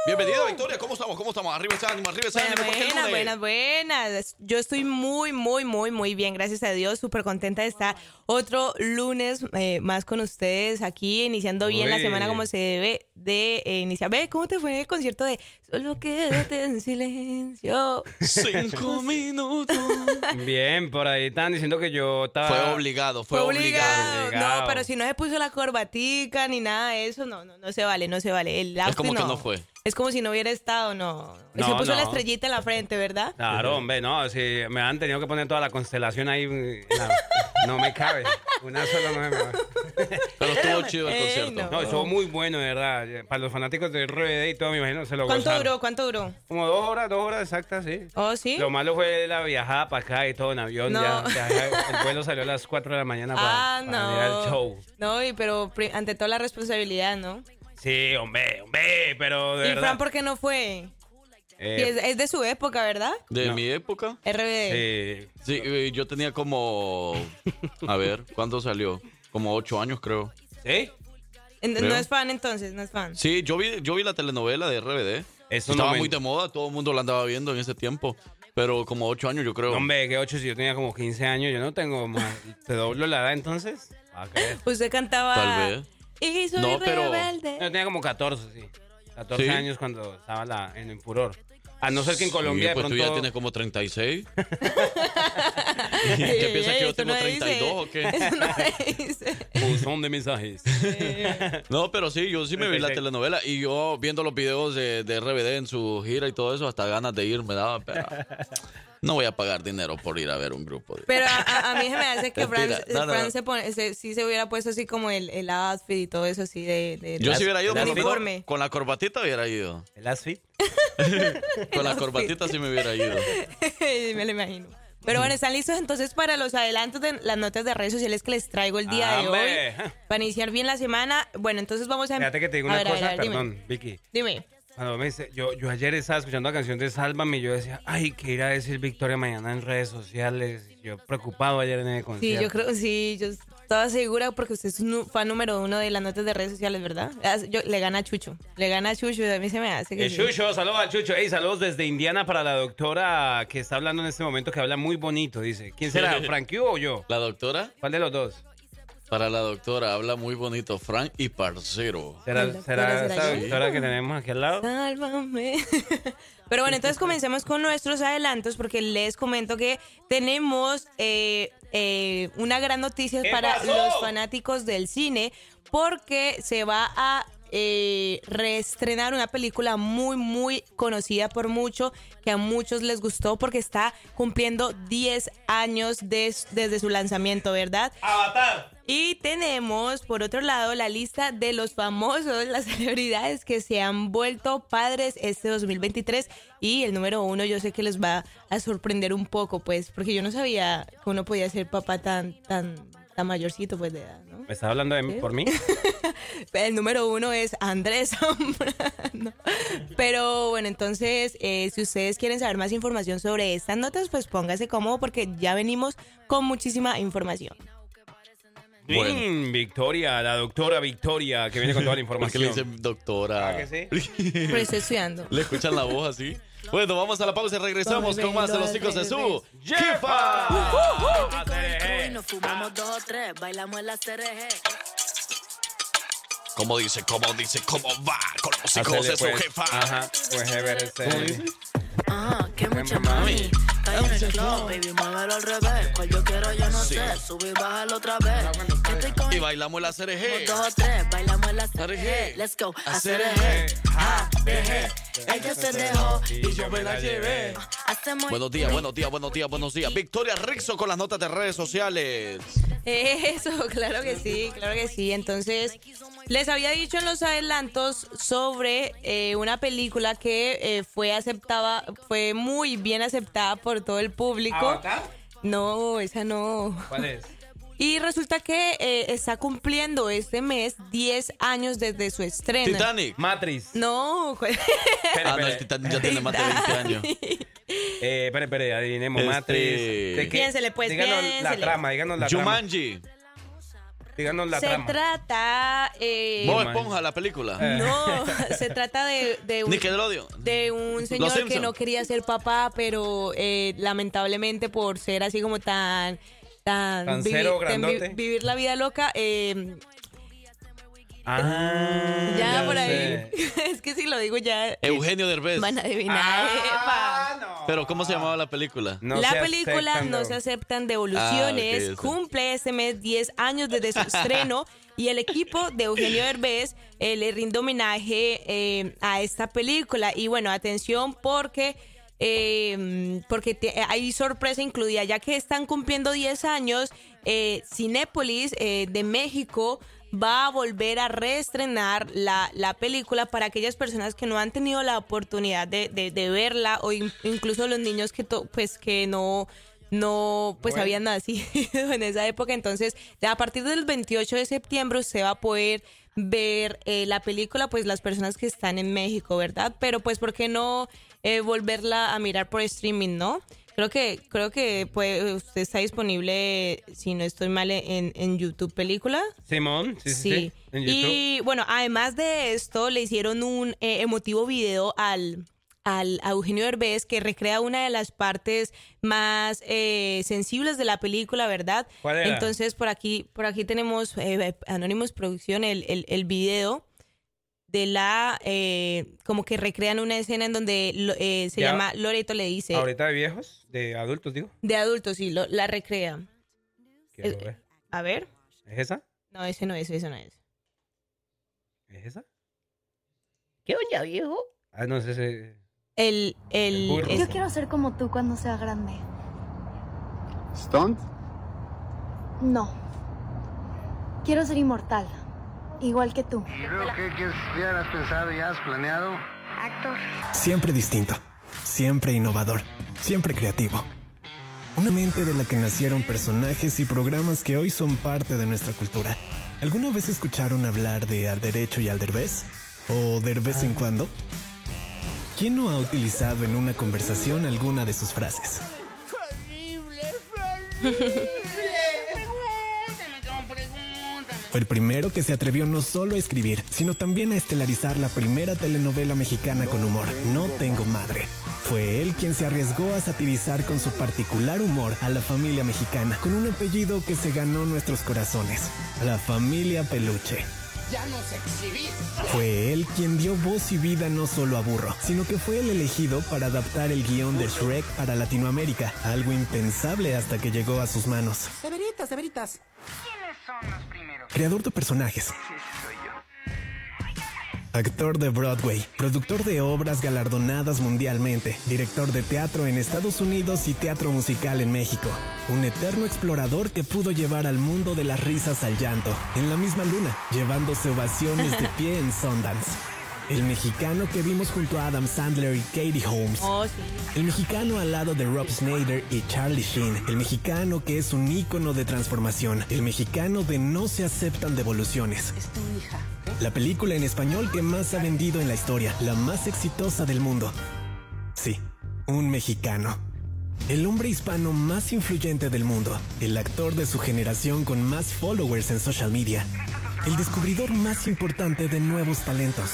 Bienvenida, Victoria. ¿Cómo estamos? ¿Cómo estamos? Arriba ese ánimo, arriba ese ánimo. buenas, buenas, buenas. Yo estoy muy, muy, muy, muy bien, gracias a Dios. Súper contenta de estar otro lunes eh, más con ustedes aquí, iniciando bien la semana como se debe de eh, iniciar. Ve, ¿cómo te fue el concierto de Solo quédate en silencio? Cinco minutos. Bien, por ahí estaban diciendo que yo estaba. Fue obligado, fue, Fue obligado. obligado. No, pero si no se puso la corbatica ni nada de eso, no, no, no se vale, no se vale. El Es como que no fue. Es como si no hubiera estado, no. se No, puso no. la estrellita en la frente, ¿verdad? Claro, hombre, no, si me han tenido que poner toda la constelación ahí, no, no me cabe. Una sola no me Pero estuvo chido el Ey, concierto. No, estuvo muy bueno, de verdad. Para los fanáticos de RBD y todo, me imagino, se lo ¿Cuánto gozaron. duró? ¿Cuánto duró? Como dos horas, dos horas exactas, sí. ¿Oh, sí? Lo malo fue la viajada para acá y todo en avión. No. Ya, ya, el vuelo salió a las 4 de la mañana para, Ah, para no. al show. No, y pero ante todo la responsabilidad, ¿no? Sí, hombre, hombre, pero de ¿Y verdad. Fran por qué no fue? eh, Sí, es, es de su época, ¿verdad? De No. mi época. RBD. sí. Sí, eh, yo tenía como. A ver, ¿cuándo salió? Como ocho años, creo. ¿Sí? En- creo. No es fan entonces, no es fan. Sí, yo vi, yo vi la telenovela de RBD. Eso Estaba no me- muy de moda, todo el mundo la andaba viendo en ese tiempo. Pero como ocho años, yo creo. No, hombre, que 8 si yo tenía como 15 años, yo no tengo más. ¿Te doblo la edad entonces? Ah, ¿qué? Usted cantaba. Tal vez. Y soy No, pero- rebelde. Yo tenía como 14, sí. 14 ¿Sí? años cuando estaba la, en el furor. A no ser que en Colombia Sí, de pues tú ya pronto... tienes como 36. Ey, ¿Qué piensas ey, que yo tengo no dice. 32 o qué? Eso no dice. Buzón de mensajes. No, pero sí, yo sí me vi la 36. telenovela y yo viendo los videos de, de RBD en su gira y todo eso, hasta ganas de ir me daba, pero no voy a pagar dinero por ir a ver un grupo. de- Pero a, a- a mí se me hace que Fran, Mentira. No, no, Fran no. se pone, se- sí se hubiera puesto así como el, el outfit y todo eso así de, de Yo si hubiera ido, menos, uniforme. con la corbatita hubiera ido. ¿El outfit? Con la corbatita sí me hubiera ido. me lo imagino. Pero bueno, ¿están listos entonces para los adelantos de las notas de redes sociales que les traigo el día de hoy? Para iniciar bien la semana. Bueno, entonces vamos a... Fíjate que te digo a una ver, a ver, cosa, dime. perdón, Vicky. Dime. Cuando me dice, yo, yo ayer estaba escuchando la canción de Sálvame y yo decía, ay, ¿qué irá a decir Victoria mañana en redes sociales? Yo preocupado ayer en el Sí, concierto. yo creo, sí, yo estaba segura porque usted es un fan número uno de las notas de redes sociales, ¿verdad? Ah, Yo, le gana a Chucho, le gana a Chucho, a mí se me hace que Eh, sí. Chucho, saludos al Chucho. Ey, saludos desde Indiana para la doctora que está hablando en este momento, que habla muy bonito, dice. ¿Quién será, Frankie o yo? ¿La doctora? ¿Cuál de los dos? Para la doctora, habla muy bonito, Frank y parcero. ¿Será, doctora será será esa yo. doctora que tenemos aquí al lado? Sálvame. Pero bueno, entonces comencemos con nuestros adelantos porque les comento que tenemos eh, eh, una gran noticia ¿Qué para pasó? los fanáticos del cine porque se va a eh, reestrenar una película muy, muy conocida por mucho, que a muchos les gustó porque está cumpliendo 10 años des- desde su lanzamiento, ¿verdad? ¡Avatar! Y tenemos, por otro lado, la lista de los famosos, las celebridades que se han vuelto padres este 2023. Y el número uno yo sé que les va a sorprender un poco, pues, porque yo no sabía que uno podía ser papá tan, tan, tan mayorcito, pues, de edad, ¿no? ¿Me estás hablando de mí, ¿Sí? por mí? El número uno es Andrés Zambrano. Pero bueno, entonces, eh, si ustedes quieren saber más información sobre estas notas, pues póngase cómodo porque ya venimos con muchísima información. Bueno. Mm, Victoria, la doctora Victoria, que viene con toda la ¿Por qué le información. dicen doctora? ¿Ah, que sí? Pero estoy estudiando. ¿Le escuchan la voz así? Bueno, vamos a la pausa y regresamos con más de los hijos de su ¡Jefa! Y nos fumamos dos o tres, bailamos en la CRG. ¿Cómo dice? ¿Cómo dice? ¿Cómo va con los hijos de su pues. jefa? Ajá, Ajá, que mucha mami. Cae en el club, baby, muévelo al revés. Cual yo quiero, yo no sé. Sube y bájalo otra vez. Estoy con Y bailamos la CRG. dos o tres, bailamos en la CRG. Let's go, a CRG. Ah, dejé. Ella se dejó y yo me la llevé. Buenos días, buenos días, buenos días, buenos días. Victoria Rixo con las notas de redes sociales. Eso, claro que sí, claro que sí. Entonces, les había dicho en los adelantos sobre eh, una película que eh, fue aceptada, fue muy bien aceptada por todo el público. ¿Avatar? No, esa no. ¿Cuál es? Y resulta que eh, está cumpliendo este mes 10 años desde su estreno. Titanic. Matriz. No, Espere, Ah, no, el. Titanic ya tiene más de 20 años. Eh, espere, espere, adivinemos Este- Matriz. ¿De qué? Piénsele, pues, díganos la piénsele. trama, díganos la trama. Jumanji. Díganos la se trama. trata... eh, Bob Esponja, la película. no, se trata de, de un... Nickelodeon. de un señor que no quería ser papá, pero eh, lamentablemente por ser así como tan tan, Tan vivi- cero, tan vi- grandote. vivir la vida loca, eh, Ah, ya, por ahí. sé. es que si lo digo ya Eugenio Derbez. van a adivinar. Ah, no. Pero ¿cómo se llamaba la película? No la película aceptan No se aceptan devoluciones, Ah, cumple este mes 10 años desde su estreno y el equipo de Eugenio Derbez eh, le rinde homenaje eh, a esta película. Y bueno, atención porque... eh, porque te- hay sorpresa incluida, ya que están cumpliendo 10 años, eh, Cinépolis eh, de México va a volver a reestrenar la, la película para aquellas personas que no han tenido la oportunidad de, de- de verla o in- incluso los niños que to- pues que no no pues Bueno. habían nacido en esa época. Entonces a partir del 28 de septiembre usted va a poder ver eh, la película pues las personas que están en México verdad pero pues por qué no eh, volverla a mirar por streaming no creo que creo que pues usted está disponible si no estoy mal en, en YouTube película Simón, sí, sí, sí. Sí. En YouTube. Y bueno, además de esto, le hicieron un eh, emotivo video al, al a Eugenio Derbez que recrea una de las partes más eh, sensibles de la película, ¿verdad? ¿Cuál era? Entonces, por aquí, por aquí tenemos eh, Anonymous Producción, el, el, el video de la, eh, como que recrean una escena en donde lo- eh, se Ya. llama Loreto le dice, Ahorita de viejos, de adultos, digo. de adultos, sí, lo- la recrea. Quiero ver. A ver, ¿Es esa? no, ese no es, ese no es. ¿Es esa? ¿Qué onda, viejo? Ah, no sé si... El, el, es- Yo quiero ser como tú cuando sea grande. ¿Stunt? No. Quiero ser inmortal. Igual que tú. Creo que, que ya has pensado, ya has planeado. Actor. Siempre distinto, siempre innovador, siempre creativo. Una mente de la que nacieron personajes y programas que hoy son parte de nuestra cultura. ¿Alguna vez escucharon hablar de al derecho y al derbez? ¿O de vez en cuando? ¿Quién no ha utilizado en una conversación alguna de sus frases? Fue el primero que se atrevió no solo a escribir, sino también a estelarizar la primera telenovela mexicana con humor, No Tengo Madre. Fue él quien se arriesgó a satirizar con su particular humor a la familia mexicana, con un apellido que se ganó nuestros corazones, la familia Peluche. Ya nos exhibí. Fue él quien dio voz y vida no solo a Burro, sino que fue el elegido para adaptar el guion de Shrek para Latinoamérica, algo impensable hasta que llegó a sus manos. Severitas, severitas. ¿Quiénes son los? Creador de personajes, Actor de Broadway, productor de obras galardonadas mundialmente, director de teatro en Estados Unidos y teatro musical en México. Un eterno explorador que pudo llevar al mundo de las risas al llanto, en la misma luna, llevándose ovaciones de pie en Sundance. El mexicano que vimos junto a Adam Sandler y Katie Holmes. Oh, sí. El mexicano al lado de Rob Snyder y Charlie Sheen. El mexicano que es un ícono de transformación. El mexicano de no se aceptan devoluciones. Es tu hija. La película en español que más ha vendido en la historia, la más exitosa del mundo. Sí, un mexicano. El hombre hispano más influyente del mundo, el actor de su generación con más followers en social media, el descubridor más importante de nuevos talentos,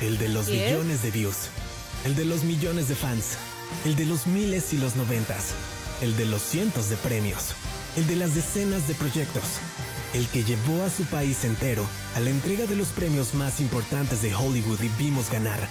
el de los ¿Quién? billones de views, el de los millones de fans, el de los miles y los noventas, el de los cientos de premios, el de las decenas de proyectos, el que llevó a su país entero a la entrega de los premios más importantes de Hollywood y vimos ganar.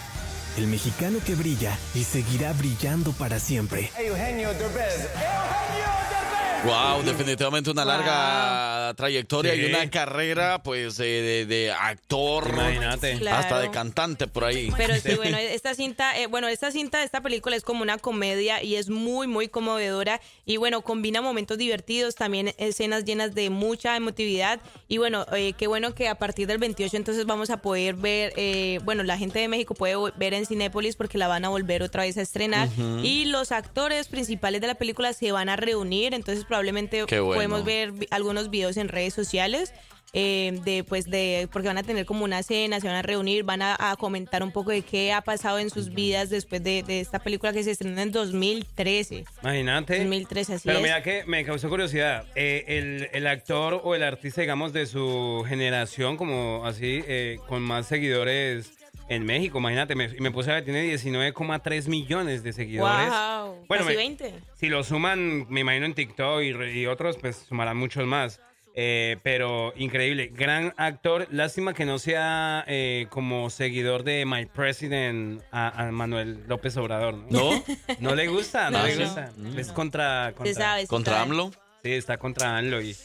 El mexicano que brilla y seguirá brillando para siempre. Eugenio Derbez. Eugenio Derbez. Wow, definitivamente una larga trayectoria Sí. y una carrera, pues, eh, de, de actor. Imagínate. Hasta Claro. de cantante por ahí. Pero sí, bueno, esta cinta, eh, bueno, esta cinta, esta película es como una comedia y es muy, muy conmovedora y bueno, combina momentos divertidos, también escenas llenas de mucha emotividad y bueno, eh, qué bueno que a partir del 28 entonces vamos a poder ver, eh, bueno, la gente de México puede ver en Cinépolis porque la van a volver otra vez a estrenar y los actores principales de la película se van a reunir, entonces probablemente bueno. podemos ver algunos videos en redes sociales eh, de pues de porque van a tener como una cena, se van a reunir, van a, a comentar un poco de qué ha pasado en sus vidas después de, de esta película que se estrenó en 2013. Imagínate. 2013, así Pero es. mira que me causó curiosidad. eh, el, el actor o el artista, digamos, de su generación, como así, eh, con más seguidores en México, imagínate, me, y me puse a ver, tiene 19,3 millones de seguidores. Wow, Bueno, casi me- 20. Si lo suman, me imagino en TikTok y, otros, pues sumarán muchos más. Eh, pero increíble, gran actor. Lástima que no sea eh, como seguidor de My President a, a Manuel López Obrador. ¿No? ¿No? No le gusta, no, No, le no. gusta. Es contra. contra sabe, se ¿Contra. AMLO? Sí, está contra AMLO y.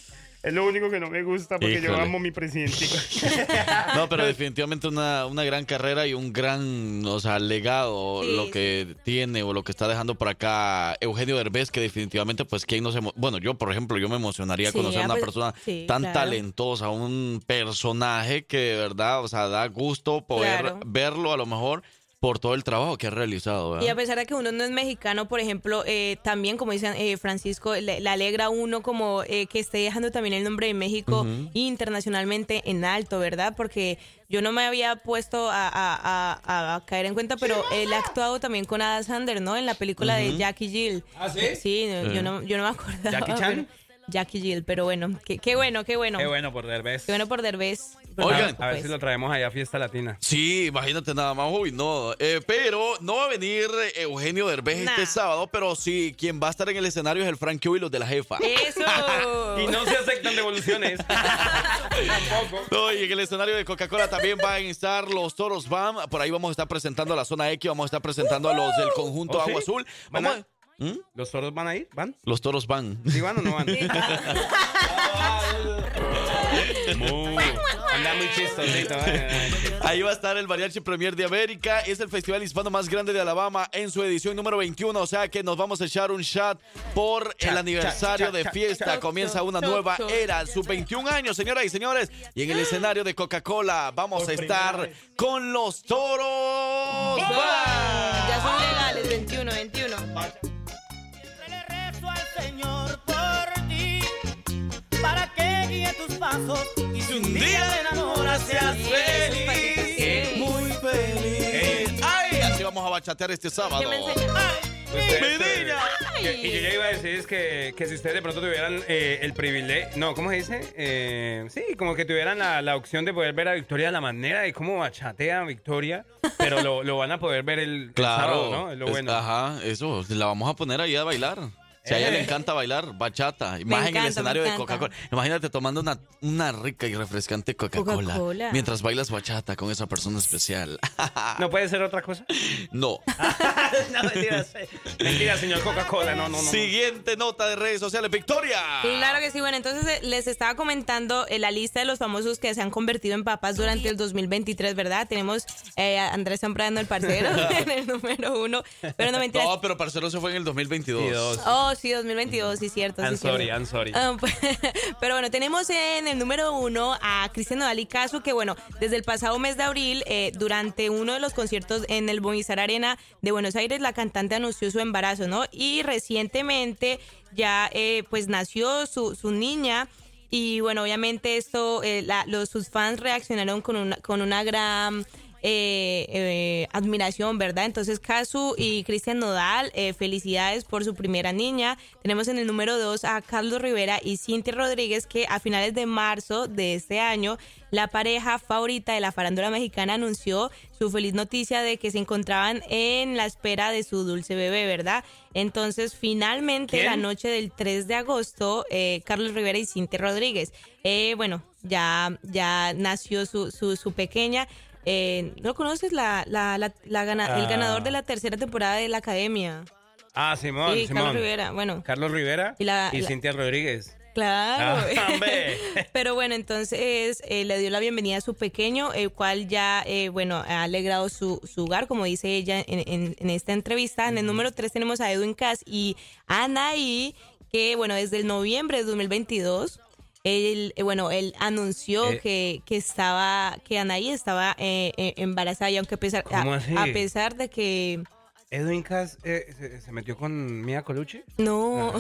Es lo único que no me gusta porque yo amo a mi presidente. No, pero definitivamente una, una gran carrera y un gran, o sea, legado Sí, lo que tiene o lo que está dejando por acá Eugenio Derbez, que definitivamente, pues, ¿quién no se... emo- Bueno, yo, por ejemplo, yo me emocionaría Sí, conocer a ah, una pues, persona sí, tan claro. talentosa, un personaje que de verdad, o sea, da gusto poder Claro. verlo a lo mejor por todo el trabajo que ha realizado. ¿verdad? Y a pesar de que uno no es mexicano, por ejemplo, eh, también, como dicen eh, Francisco, le, le alegra a uno como eh, que esté dejando también el nombre de México internacionalmente en alto, ¿verdad? Porque yo no me había puesto a, a- a- a caer en cuenta, pero él ha actuado también con Adam Sandler, ¿no? En la película de. Jackie Jill. ¿Ah, sí? Sí, Sí. Yo, no, yo no me acordaba. ¿Jackie Chan? pero- Jackie Jill, pero bueno, qué, qué bueno, qué bueno. Qué bueno por Derbez. Qué bueno por Derbez. Oigan. A ver si lo traemos allá a Fiesta Latina. Sí, imagínate nada más, uy, no. Eh, pero no va a venir eh, Eugenio Derbez Nah. este sábado, pero sí, quien va a estar en el escenario es el Frank Q y los de la jefa. Eso. Y no se aceptan devoluciones. Tampoco. No, y en el escenario de Coca-Cola también van a estar los Toros BAM. Por ahí vamos a estar presentando a la zona X, vamos a estar presentando a los del conjunto ¿Oh, sí? Agua Azul. ¿Van Vamos a- ¿Mm? ¿Los toros van a ir? ¿Van? Los Toros van. ¿Sí van o no van? Muy- Anda muy chistosito. Ahí va a estar el Mariachi Premier de América. Es el festival hispano más grande de Alabama en su edición número 21. O sea que nos vamos a echar un shot por el Chat, aniversario chat, de chat, fiesta. chat, Comienza chat, una chat, nueva chat. era. Sus 21 años, señoras y señores. Y en el escenario de Coca-Cola vamos a estar con los Toros. Ya son legales, 21, 21. Le rezo al Señor por guíe tus pasos y si un día te enamoras seas feliz. Muy feliz. Ay, así vamos a bachatear este sábado. Y yo ya iba a decir es que, que si ustedes de pronto tuvieran eh, el privilegio, no, ¿cómo se dice? Eh, sí, como que tuvieran la, la opción de poder ver a Victoria la manera de cómo bachatea a Victoria, pero lo, lo van a poder ver el, el Claro. sábado, ¿no? Es lo es- bueno. Ajá, eso. La vamos a poner ahí a bailar. Si a ella Eh. le encanta bailar bachata, y más en el encanta, escenario de encanta. Coca-Cola. Imagínate tomando una, una rica y refrescante Coca-Cola Coca-Cola. mientras bailas bachata con esa persona especial. ¿No puede ser otra cosa? no. no, mentira, mentira, señor Coca-Cola, no, no, no. Siguiente nota de redes sociales, Victoria. Claro que sí, bueno, entonces eh, les estaba comentando eh, la lista de los famosos que se han convertido en papas durante el 2023, ¿verdad? Tenemos eh, a Andrés Zambrano, el parcero, en el número uno, pero no mentiras. No, pero Parcero se fue en el 2022. Oh, sí, 2022, sí, cierto. I'm sí, cierto. sorry, I'm sorry. Ah, pues, pero bueno, tenemos en el número uno a Cristian Nodal y Caso, que bueno, desde el pasado mes de abril, eh, durante uno de los conciertos en el Movistar Arena de Buenos Aires, la cantante anunció su embarazo, ¿no? Y recientemente ya eh, pues nació su, su niña. Y bueno, obviamente esto, eh, la- los, sus fans reaccionaron con una, con una gran eh, eh, admiración, ¿verdad? Entonces, Casu y Cristian Nodal, eh, felicidades por su primera niña. Tenemos en el número dos a Carlos Rivera y Cintia Rodríguez, que a finales de marzo de este año, la pareja favorita de la farándula mexicana anunció su feliz noticia de que se encontraban en la espera de su dulce bebé, ¿verdad? Entonces, finalmente, ¿Quién? la noche del 3 de agosto, Carlos Rivera y Cintia Rodríguez. Eh, bueno, ya, ya nació su, su, su pequeña. Eh, ¿No conoces la, la, la, la gana- el Ah. ganador de la tercera temporada de la academia? Ah, Simón, Sí, Simón. Carlos Rivera, bueno. Carlos Rivera Y la- Cintia Rodríguez. Claro. Ah. Pero bueno, entonces eh, le dio la bienvenida a su pequeño, el cual ya, eh, bueno, ha alegrado su, su hogar, como dice ella en, en- en esta entrevista. En el número 3 tenemos a Edwin Cass y Anaí, que, bueno, desde el noviembre de 2022, él, eh, bueno, él anunció Eh. que, que estaba, que Anaí estaba eh, eh, embarazada y aunque a pesar, ¿Cómo a- así? a pesar de que... Edwin Cass eh, se, se metió con Mia Colucci. No,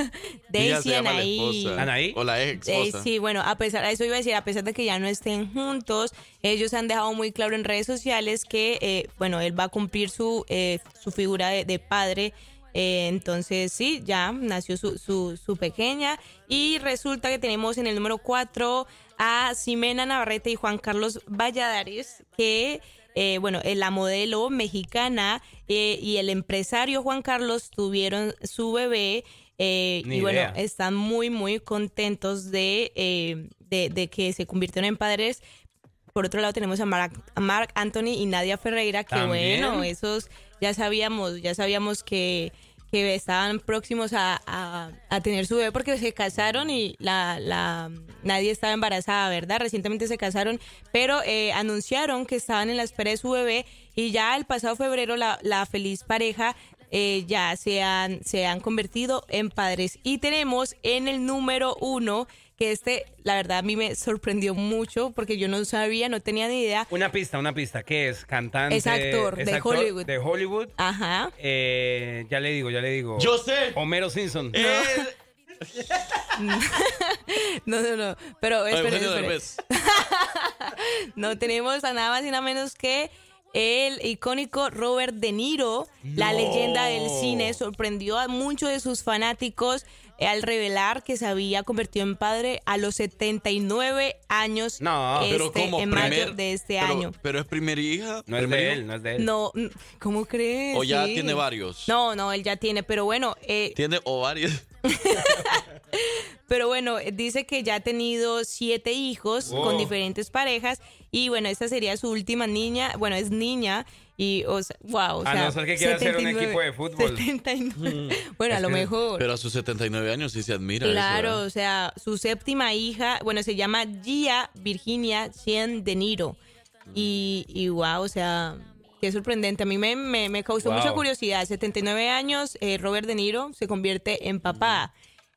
Daisy Anaí. ¿Anaí? O la ex esposa. Sí, bueno, a pesar, eso iba a decir, a pesar de que ya no estén juntos, ellos han dejado muy claro en redes sociales que, eh, bueno, él va a cumplir su, eh, su figura de, de padre. Eh, entonces, sí, ya nació su, su, su pequeña. Y resulta que tenemos en el número 4 a Ximena Navarrete y Juan Carlos Valladares, que, eh, bueno, eh, la modelo mexicana eh, y el empresario Juan Carlos tuvieron su bebé. eh, y bueno, están muy, muy contentos de, de, de que se convirtieron en padres. Por otro lado tenemos a Marc, a Marc Anthony y Nadia Ferreira, que ¿También? bueno, esos ya sabíamos, ya sabíamos que, que estaban próximos a, a- a tener su bebé porque se casaron y la, la nadie estaba embarazada, ¿verdad? Recientemente se casaron, pero eh, anunciaron que estaban en la espera de su bebé y ya el pasado febrero la, la feliz pareja eh, ya se han, se han convertido en padres. Y tenemos en el número uno, que este, la verdad, a mí me sorprendió mucho porque yo no sabía, no tenía ni idea. Una pista, una pista. ¿Qué es? Cantante. Es actor de Hollywood. De Hollywood. Ajá. Eh, ya le digo, ya le digo. Yo sé. Homero Simpson. No, no, no. Pero espere. No tenemos a nada más y nada menos que el icónico Robert De Niro, la leyenda del cine, sorprendió a muchos de sus fanáticos eh, al revelar que se había convertido en padre a los 79 años No, este, pero como en mayo de este pero, año. Pero es primer hija. No es de hijo. él, no es de él. No, ¿cómo crees? O ya Sí. tiene varios. No, no, él ya tiene, pero bueno, eh, Tiene o varios. Pero bueno, eh, dice que ya ha tenido siete hijos con diferentes parejas y bueno, esta sería su última niña, bueno, es niña y, o sea, wow, o A sea, no ser que quiera hacer un 79, equipo de fútbol. 79. Bueno, a lo que- mejor. Pero a sus 79 años sí se admira. Claro, o sea, su séptima hija, bueno, se llama Gia Virginia Cien De Niro. Y, y wow, o sea, qué sorprendente. A mí me, me, me causó Wow. mucha curiosidad. 79 años, eh, Robert De Niro se convierte en papá.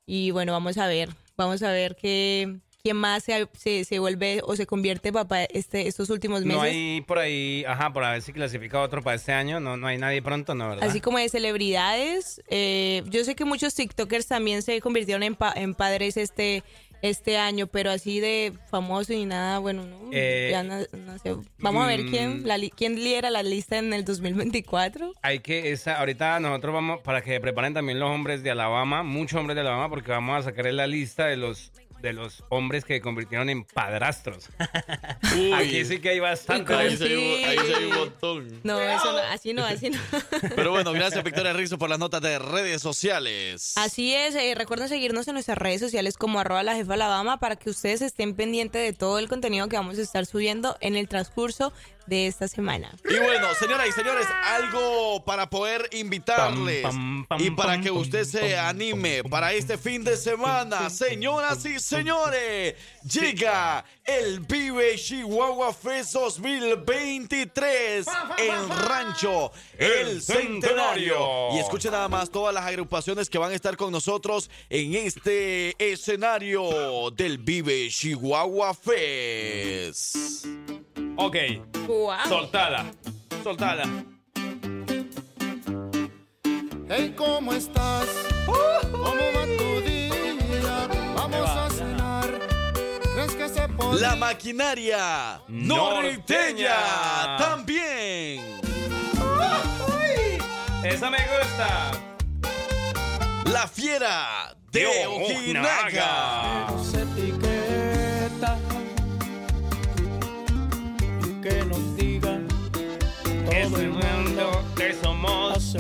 Y bueno, vamos a ver, vamos a ver qué, quién más se, se, se vuelve o se convierte papá este, estos últimos meses. No hay por ahí, ajá, por a ver si clasifica otro para este año. No, no hay nadie pronto, ¿no? ¿verdad? Así como de celebridades. eh, yo sé que muchos TikTokers también se convirtieron en, pa- en padres este, este año, pero así de famoso y nada, bueno, no, Eh, ya no, no sé. Vamos a ver mm. quién, la li- quién lidera la lista en el 2024. Hay que, esa, ahorita nosotros vamos, para que preparen también los hombres de Alabama, muchos hombres de Alabama, porque vamos a sacar la lista de los de los hombres que convirtieron en padrastros. Uy. Aquí sí que hay bastante. Ahí se ahí se hay un montón. No, eso no, así no, así no. Pero bueno, gracias Victoria Rizzo por las notas de redes sociales. Así es, eh, recuerden seguirnos en nuestras redes sociales como arroba la jefa Alabama para que ustedes estén pendientes de todo el contenido que vamos a estar subiendo en el transcurso de esta semana. Y bueno, señoras y señores, algo para poder invitarles Pam, pam, pam, y para pam, que pam, usted se anime para este fin de semana, señoras y señores, llega el Vive Chihuahua Fest 2023 en Rancho El Centenario. Y escuchen nada más todas las agrupaciones que van a estar con nosotros en este escenario del Vive Chihuahua Fest. Ok, Wow. soltala, soltala. Hey, ¿cómo estás? ¿Cómo va tu día? La maquinaria norteña también. Esa me gusta. La fiera de Ojinaga. Nos etiqueta y que nos digan Es todo el mundo que somos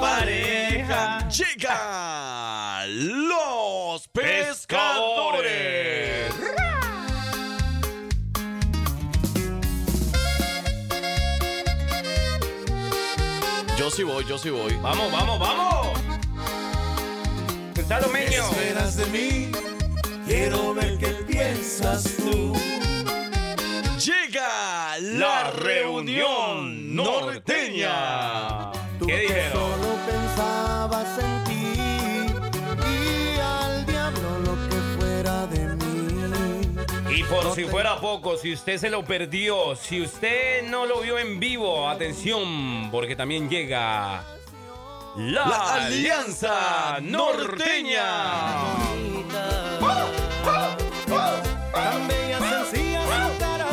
pareja. Llega los pescadores. Sí voy, yo sí voy. Vamos, vamos, vamos. Escuchalo, meño. esperas de mí? Quiero ver qué piensas tú. Llega la, La reunión norteña. ¿Qué dijeron? Y por si fuera poco, si usted se lo perdió, si usted no lo vio en vivo, atención, porque también llega la, La Alianza Norteña. Tan bella, sencilla, su cara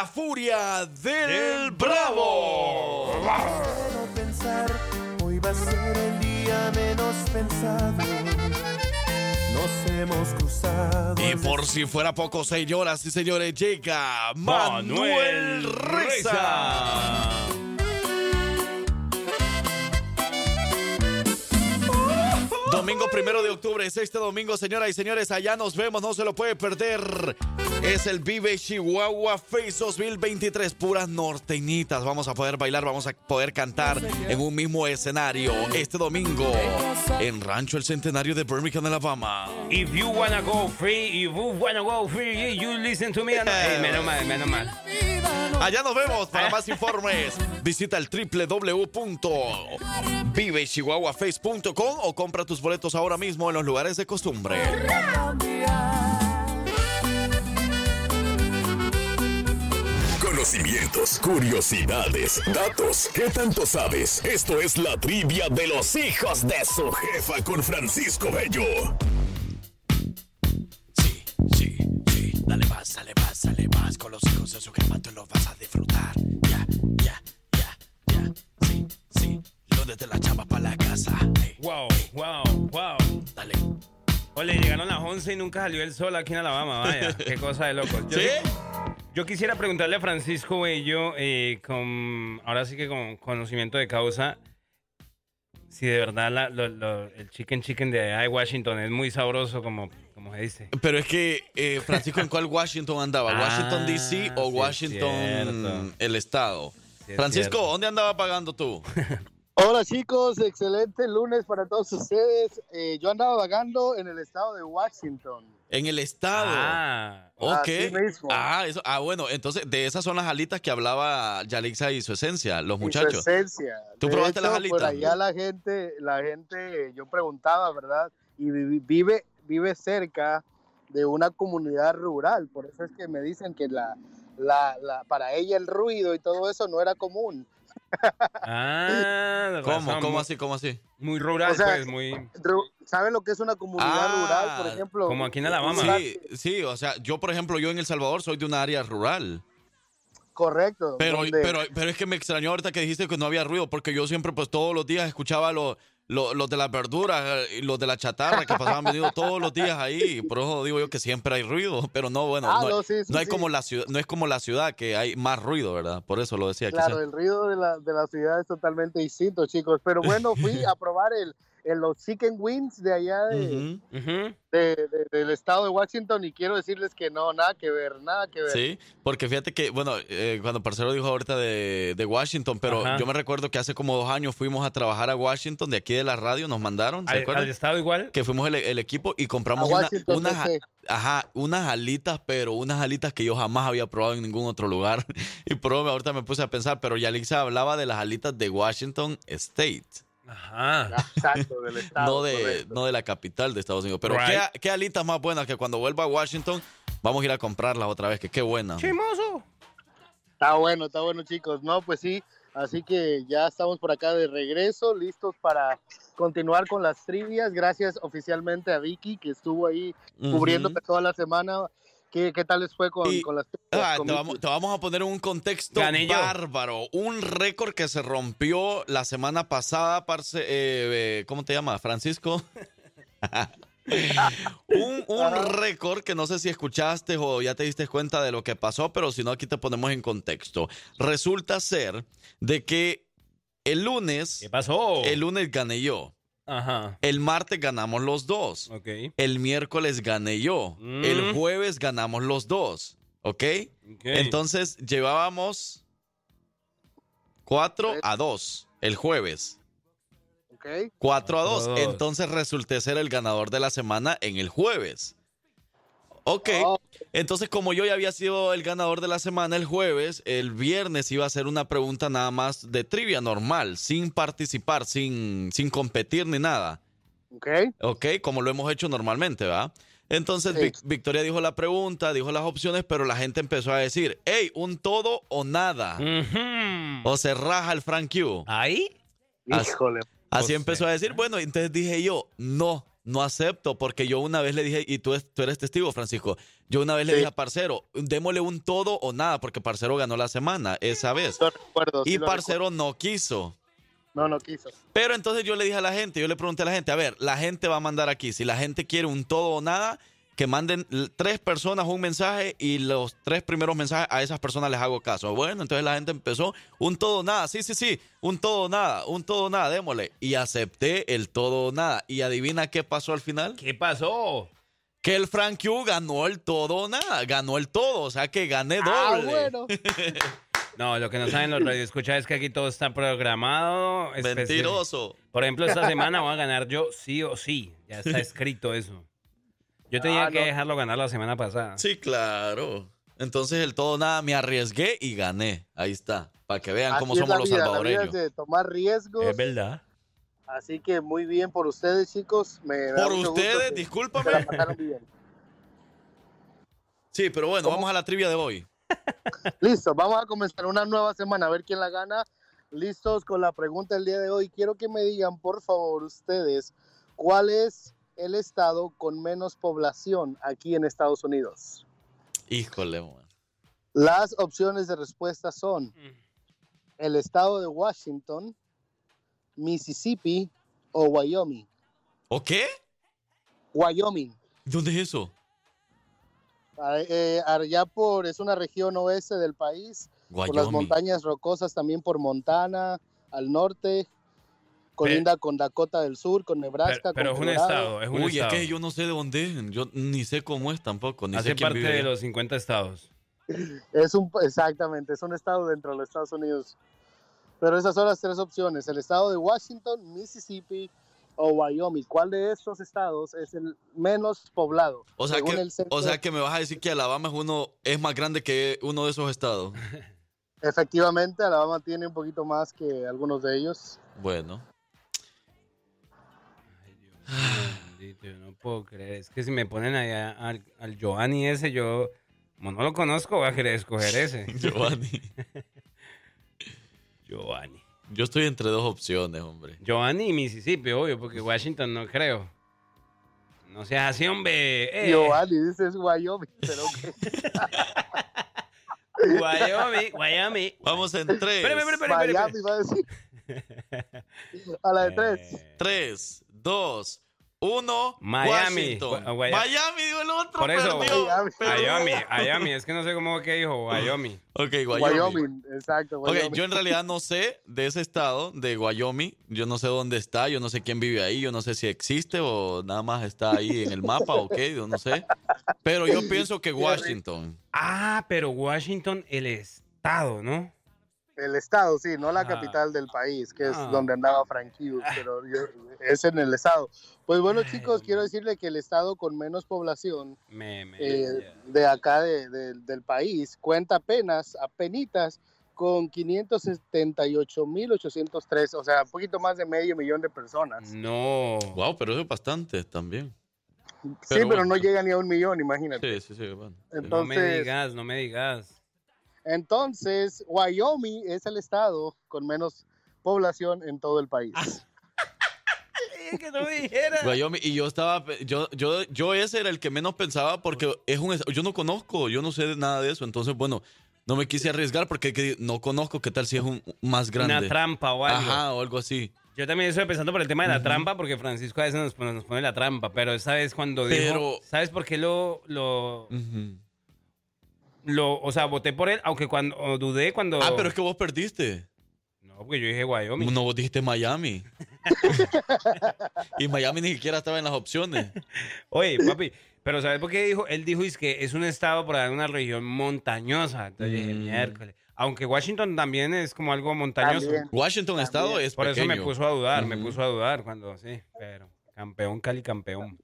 la furia del Bravo. Quiero pensar, hoy va a ser el día menos pensado. Nos hemos cruzado. Y por si fuera poco, señoras y señores, llega Manuel Manuel Reza. Reza. Domingo primero de octubre es este domingo, señoras y señores. Allá nos vemos, no se lo puede perder. Es el Vive Chihuahua Face 2023. Puras norteñitas. Vamos a poder bailar, vamos a poder cantar en un mismo escenario este domingo en Rancho El Centenario de Birmingham, Alabama. If you wanna go free, if you wanna go free, you listen to me. Hey, menos mal, menos mal. Allá nos vemos. Para más informes, visita el www.vivechihuahuaface.com o compra tus boletos ahora mismo en los lugares de costumbre. Conocimientos, curiosidades, datos. ¿Qué tanto sabes? Esto es la trivia de los hijos de su jefa con Francisco Bello. Sí, sí, sí. Dale más, dale más, dale más. Con los hijos de su jefa tú los vas a disfrutar. Ya, ya, ya, ya. Sí, sí. Lunes de la chava para la casa. Wow, wow, wow. Ole, llegaron las 11 y nunca salió el sol aquí en Alabama, vaya. Qué cosa de locos. Yo, ¿Sí? yo quisiera preguntarle a Francisco Bello, eh, con, ahora sí que con conocimiento de causa, si de verdad la- lo- lo- el chicken chicken de allá de Washington es muy sabroso, como, como se dice. Pero es que, eh, Francisco, ¿en cuál Washington andaba? Ah, ¿Washington DC o sí Washington el estado? Sí es Francisco, cierto. ¿dónde andaba pagando tú? Hola chicos, excelente lunes para todos ustedes. Eh, yo andaba vagando en el estado de Washington. En el estado. Ah, Ok. Mismo. Ah, eso, ah, bueno, entonces de esas son las alitas que hablaba Yalixa y su esencia, los Y su muchachos. esencia. ¿Tú De probaste las alitas? Por allá la gente, la gente, yo preguntaba, ¿verdad? Y vi- vive, vive cerca de una comunidad rural. Por eso es que me dicen que la, la, la- para ella el ruido y todo eso no era común. Ah, ¿Cómo? razón, ¿Cómo muy- así? ¿Cómo así? Muy rural, O sea, pues, muy... ¿Saben lo que es una comunidad Ah, rural, por ejemplo? como aquí en Alabama. Sí, sí, o sea, yo por ejemplo, yo en El Salvador soy de un área rural. Correcto. Pero, donde- pero, pero es que me extrañó ahorita que dijiste que no había ruido, porque yo siempre, pues todos los días escuchaba los los de las verduras eh, y los de la chatarra que pasaban venido todos los días ahí. Por eso digo yo que siempre hay ruido, pero no, bueno, Ah, no, no, sí, sí, no hay como la ciudad, no es como la ciudad que hay más ruido, ¿verdad? Por eso lo decía. Claro, quizás. el ruido de la, de la ciudad es totalmente distinto, chicos. Pero bueno, fui a probar el, el- los chicken wings de allá de, Ujú. de- de- del estado de Washington y quiero decirles que no, nada que ver, nada que ver. Sí, porque fíjate que, bueno, eh, cuando Parcero dijo ahorita de, de Washington, pero Ajá. yo me recuerdo que hace como dos años fuimos a trabajar a Washington, de aquí de la radio, nos mandaron, ¿se ¿Al, acuerdan? al estado igual? Que fuimos el, el equipo y compramos una- unas, ajá, unas alitas, pero unas alitas que yo jamás había probado en ningún otro lugar. Y por eso ahorita me puse a pensar, pero Yalixa hablaba de las alitas de Washington State. Ajá. Exacto, del estado. No de, no de la capital de Estados Unidos. Pero Right. ¿qué, qué alitas más buenas que cuando vuelva a Washington vamos a ir a comprarlas otra vez, que qué buena. Chimoso. Está bueno, está bueno, chicos. No, pues sí. Así que ya estamos por acá de regreso, listos para continuar con las trivias. Gracias oficialmente a Vicky, que estuvo ahí cubriéndome toda la semana. ¿Qué, qué tal les fue con, Y- con las? Ah, te, vamos, te vamos a poner en un contexto bárbaro. Un récord que se rompió la semana pasada, parce, eh, eh, ¿cómo te llamas? Francisco. un un récord que no sé si escuchaste o ya te diste cuenta de lo que pasó, pero si no, aquí te ponemos en contexto. Resulta ser de que el lunes, ¿Qué pasó? el lunes gané yo. Ajá. El martes ganamos los dos. Ok. El miércoles gané yo. Mm. El jueves ganamos los dos. ¿Ok? Ok. Entonces llevábamos 4 a 2 el jueves. Ok. 4 a 2. Cuatro a dos. Entonces resulté ser el ganador de la semana en el jueves. Ok. Oh, Entonces, como yo ya había sido el ganador de la semana el jueves, el viernes iba a ser una pregunta nada más de trivia normal, sin participar, sin, sin competir ni nada. ok. Ok, como lo hemos hecho normalmente, ¿va? Entonces Sí. Vic- Victoria dijo la pregunta, dijo las opciones, pero la gente empezó a decir, hey, un todo o nada. O se raja el Frank Q. ¿Ahí? Así- Híjole. Así O empezó a decir, bueno, entonces dije yo, no, no acepto, porque yo una vez le dije, y tú, es- tú eres testigo, Francisco, yo una vez le Sí. dije a Parcero, démosle un todo o nada, porque Parcero ganó la semana esa vez. Lo recuerdo, sí Y lo Parcero no quiso. No, no quiso. Pero entonces yo le dije a la gente, yo le pregunté a la gente, a ver, la gente va a mandar aquí, si la gente quiere un todo o nada, que manden tres personas un mensaje y los tres primeros mensajes a esas personas les hago caso. Bueno, entonces la gente empezó un todo o nada, sí, sí, sí, un todo o nada, un todo o nada, démosle. Y acepté el todo o nada. Y adivina qué pasó al final. ¿Qué pasó? Que el Frank Q ganó el todo o nada, ganó el todo, o sea que gané doble. Ah, bueno. No, lo que no saben los radioescuchas es que aquí todo está programado. Mentiroso. Por ejemplo, esta semana voy a ganar yo sí o sí. Ya está escrito eso. Yo tenía Ah, que no. dejarlo ganar la semana pasada. Sí, claro. Entonces el todo nada me arriesgué y gané. Ahí está, para que vean cómo Así somos la los vida, la vida salvadoreños. es de tomar riesgos. Es verdad. Así que muy bien por ustedes, chicos. Me Por ustedes, discúlpame. bien. Sí, pero bueno, ¿Cómo? vamos a la trivia de hoy. Listo, vamos a comenzar una nueva semana a ver quién la gana. Listos con la pregunta del día de hoy. Quiero que me digan, por favor, ustedes, ¿cuál es el estado con menos población aquí en Estados Unidos? Híjole, man. Las opciones de respuesta son el estado de Washington, Mississippi o Wyoming. ¿O qué? Wyoming. ¿Dónde es eso? Eh, allá por, es una región oeste del país, por las Wyoming. montañas rocosas también por Montana, al norte, colinda con Dakota del Sur, con Nebraska, Pero, pero es con un Colorado. estado, es un Uy, es estado. que yo no sé de dónde es. Yo ni sé cómo es tampoco. Ni Hace sé quién parte vive de los 50 estados. Es un, exactamente, es un estado dentro de los Estados Unidos. Pero esas son las tres opciones, el estado de Washington, Mississippi o Wyoming. ¿Cuál de estos estados es el menos poblado? O sea, que, el o sea que me vas a decir que Alabama es uno es más grande que uno de esos estados. Efectivamente, Alabama tiene un poquito más que algunos de ellos. Bueno. Yo no puedo creer. Es que si me ponen allá al, al Giovanni ese, yo, como no lo conozco, voy a querer escoger ese. Giovanni. Giovanni. Yo estoy entre dos opciones, hombre. Giovanni y Mississippi, obvio, porque Washington no creo. No seas así, hombre. Eh, Giovanni, dices Wyoming, pero ¿qué? Wyoming, Wyoming. Vamos en tres. Espérame, espérame, espérame, espérame. Miami va a decir. A la de tres. Tres, dos, uno. Miami. Washington. Gua- Guaya- Miami, digo el otro. Por eso, perdió, perdió. Wyoming, Wyoming. Es que no sé cómo que dijo, Wyoming. Ok, Wyoming. Wyoming, exacto. Ok, Wyoming. yo en realidad no sé de ese estado, de Wyoming. Yo no sé dónde está, yo no sé quién vive ahí, yo no sé si existe o nada más está ahí en el mapa, ok, yo no sé. Pero yo pienso que Washington. Ah, pero Washington, el estado, ¿no? El estado, sí, no la Ah. capital del país, que es Ah. donde andaba Frank Hughes, pero yo- es en el estado. Pues bueno, chicos, quiero decirle que el estado con menos población Me, me, eh, de acá de- de- del país cuenta apenas, apenitas, con 578.803, o sea, un poquito más de medio millón de personas. No. Wow, pero eso es bastante también. sí, pero no llega ni a un millón, imagínate. Sí, sí, sí, bueno. no me digas, no me digas. Entonces, Wyoming es el estado con menos población en todo el país. que no dijera. Wyoming, y yo estaba, yo, yo, yo ese era el que menos pensaba porque es un, yo no conozco, yo no sé de nada de eso, entonces bueno, no me quise arriesgar porque que- no conozco qué tal si es un más grande. Una trampa o algo. Ajá, o algo así. Yo también estoy pensando por el tema de la trampa, porque Francisco a veces nos pone, nos pone la trampa, pero esa vez cuando dijo, ¿sabes por qué lo, lo, lo, o sea, voté por él, aunque cuando o dudé cuando... Ah, pero es que vos perdiste. No, porque yo dije Wyoming. No, vos dijiste Miami. y Miami ni siquiera estaba en las opciones. Oye, papi, pero ¿sabes por qué dijo? Él dijo es que es un estado por una región montañosa. Entonces dije, Mm. miércoles. Aunque Washington también es como algo montañoso. También. Washington estado es Por eso me puso a dudar, me Ujú. puso a dudar cuando sí, pero campeón, Cali campeón.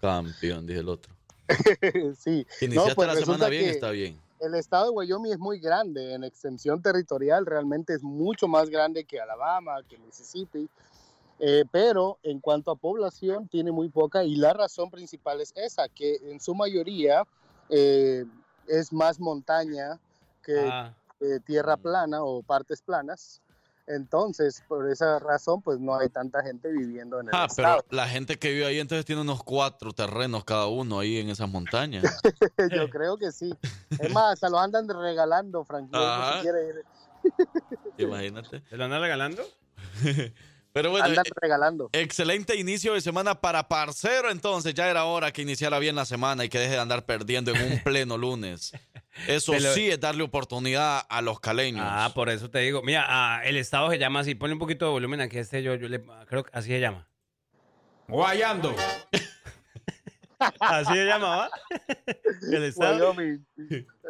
Campeón, dije el otro. sí. Iniciaste pues la semana resulta bien, que está bien. El estado de Wyoming es muy grande en extensión territorial, realmente es mucho más grande que Alabama, que Mississippi, eh, pero en cuanto a población tiene muy poca y la razón principal es esa, que en su mayoría eh, es más montaña que Ah. eh, tierra plana o partes planas. Entonces, por esa razón, pues no hay tanta gente viviendo en el Ah, estado. pero la gente que vive ahí entonces tiene unos cuatro terrenos cada uno ahí en esas montañas. Yo creo que sí. Es más, hasta los andan regalando, Frank. Yo no Ajá. si quiere ir. Imagínate. ¿Se lo andan regalando? Pero bueno, Andan eh, regalando. excelente inicio de semana para Parcero. Entonces ya era hora que iniciara bien la semana y que deje de andar perdiendo en un pleno lunes. Eso sí es darle oportunidad a los caleños. Ah, por eso te digo. Mira, ah, el estado se llama así. Ponle un poquito de volumen aquí este yo, yo le, creo que así se llama. Guayando. así se llamaba. el estado. Wyoming.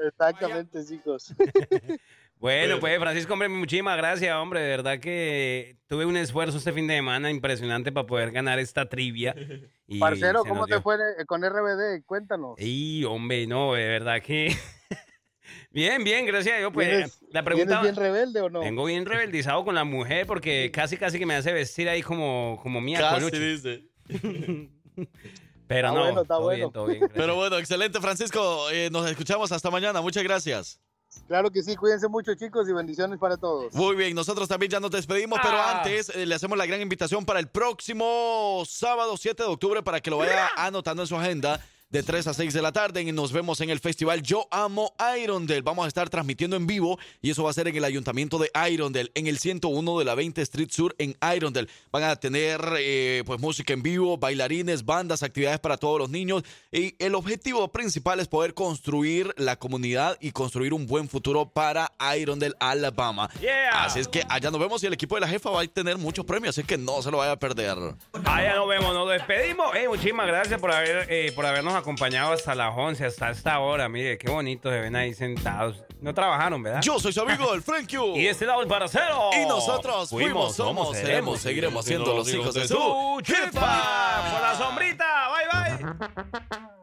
Exactamente, chicos. Bueno, pues Francisco, hombre, muchísimas gracias, hombre. De verdad que tuve un esfuerzo este fin de semana impresionante para poder ganar esta trivia. Y Parcero, ¿cómo te fue con RBD? Cuéntanos. Y, hombre, no, de verdad que... bien, bien, gracias a Dios. Pues, ¿Vienes- la pregunta... bien rebelde o no? Vengo bien rebeldizado con la mujer porque casi, casi que me hace vestir ahí como, como mía. Casi dice. Pero Está no, bueno, está todo bueno. bien, todo bien. gracias. Pero bueno, excelente, Francisco. Eh, nos escuchamos hasta mañana. Muchas gracias. Claro que sí, cuídense mucho, chicos, y bendiciones para todos. Muy bien, nosotros también ya nos despedimos, pero Ah. antes eh, le hacemos la gran invitación para el próximo sábado 7 de octubre para que lo vaya anotando en su agenda de 3 a 6 de la tarde y nos vemos en el festival Yo Amo Irondale. Vamos a estar transmitiendo en vivo y eso va a ser en el ayuntamiento de Irondale, en el 101 de la 20 Street Sur en Irondale. Van a tener eh, pues música en vivo, bailarines, bandas, actividades para todos los niños y el objetivo principal es poder construir la comunidad y construir un buen futuro para Irondale, Alabama. Yeah. Así es que allá nos vemos y el equipo de la jefa va a tener muchos premios, así que no se lo vaya a perder. Allá nos vemos, nos despedimos. Muchísimas gracias por, haber, eh, por habernos acompañado acompañado hasta las 11, hasta esta hora. Mire, qué bonito se ven ahí sentados. No trabajaron, ¿verdad? Yo soy su amigo, el Frank y este lado, el Paracero. Y nosotros fuimos, fuimos somos, seguiremos siendo los hijos de su jefa. Por la sombrita. Bye, bye.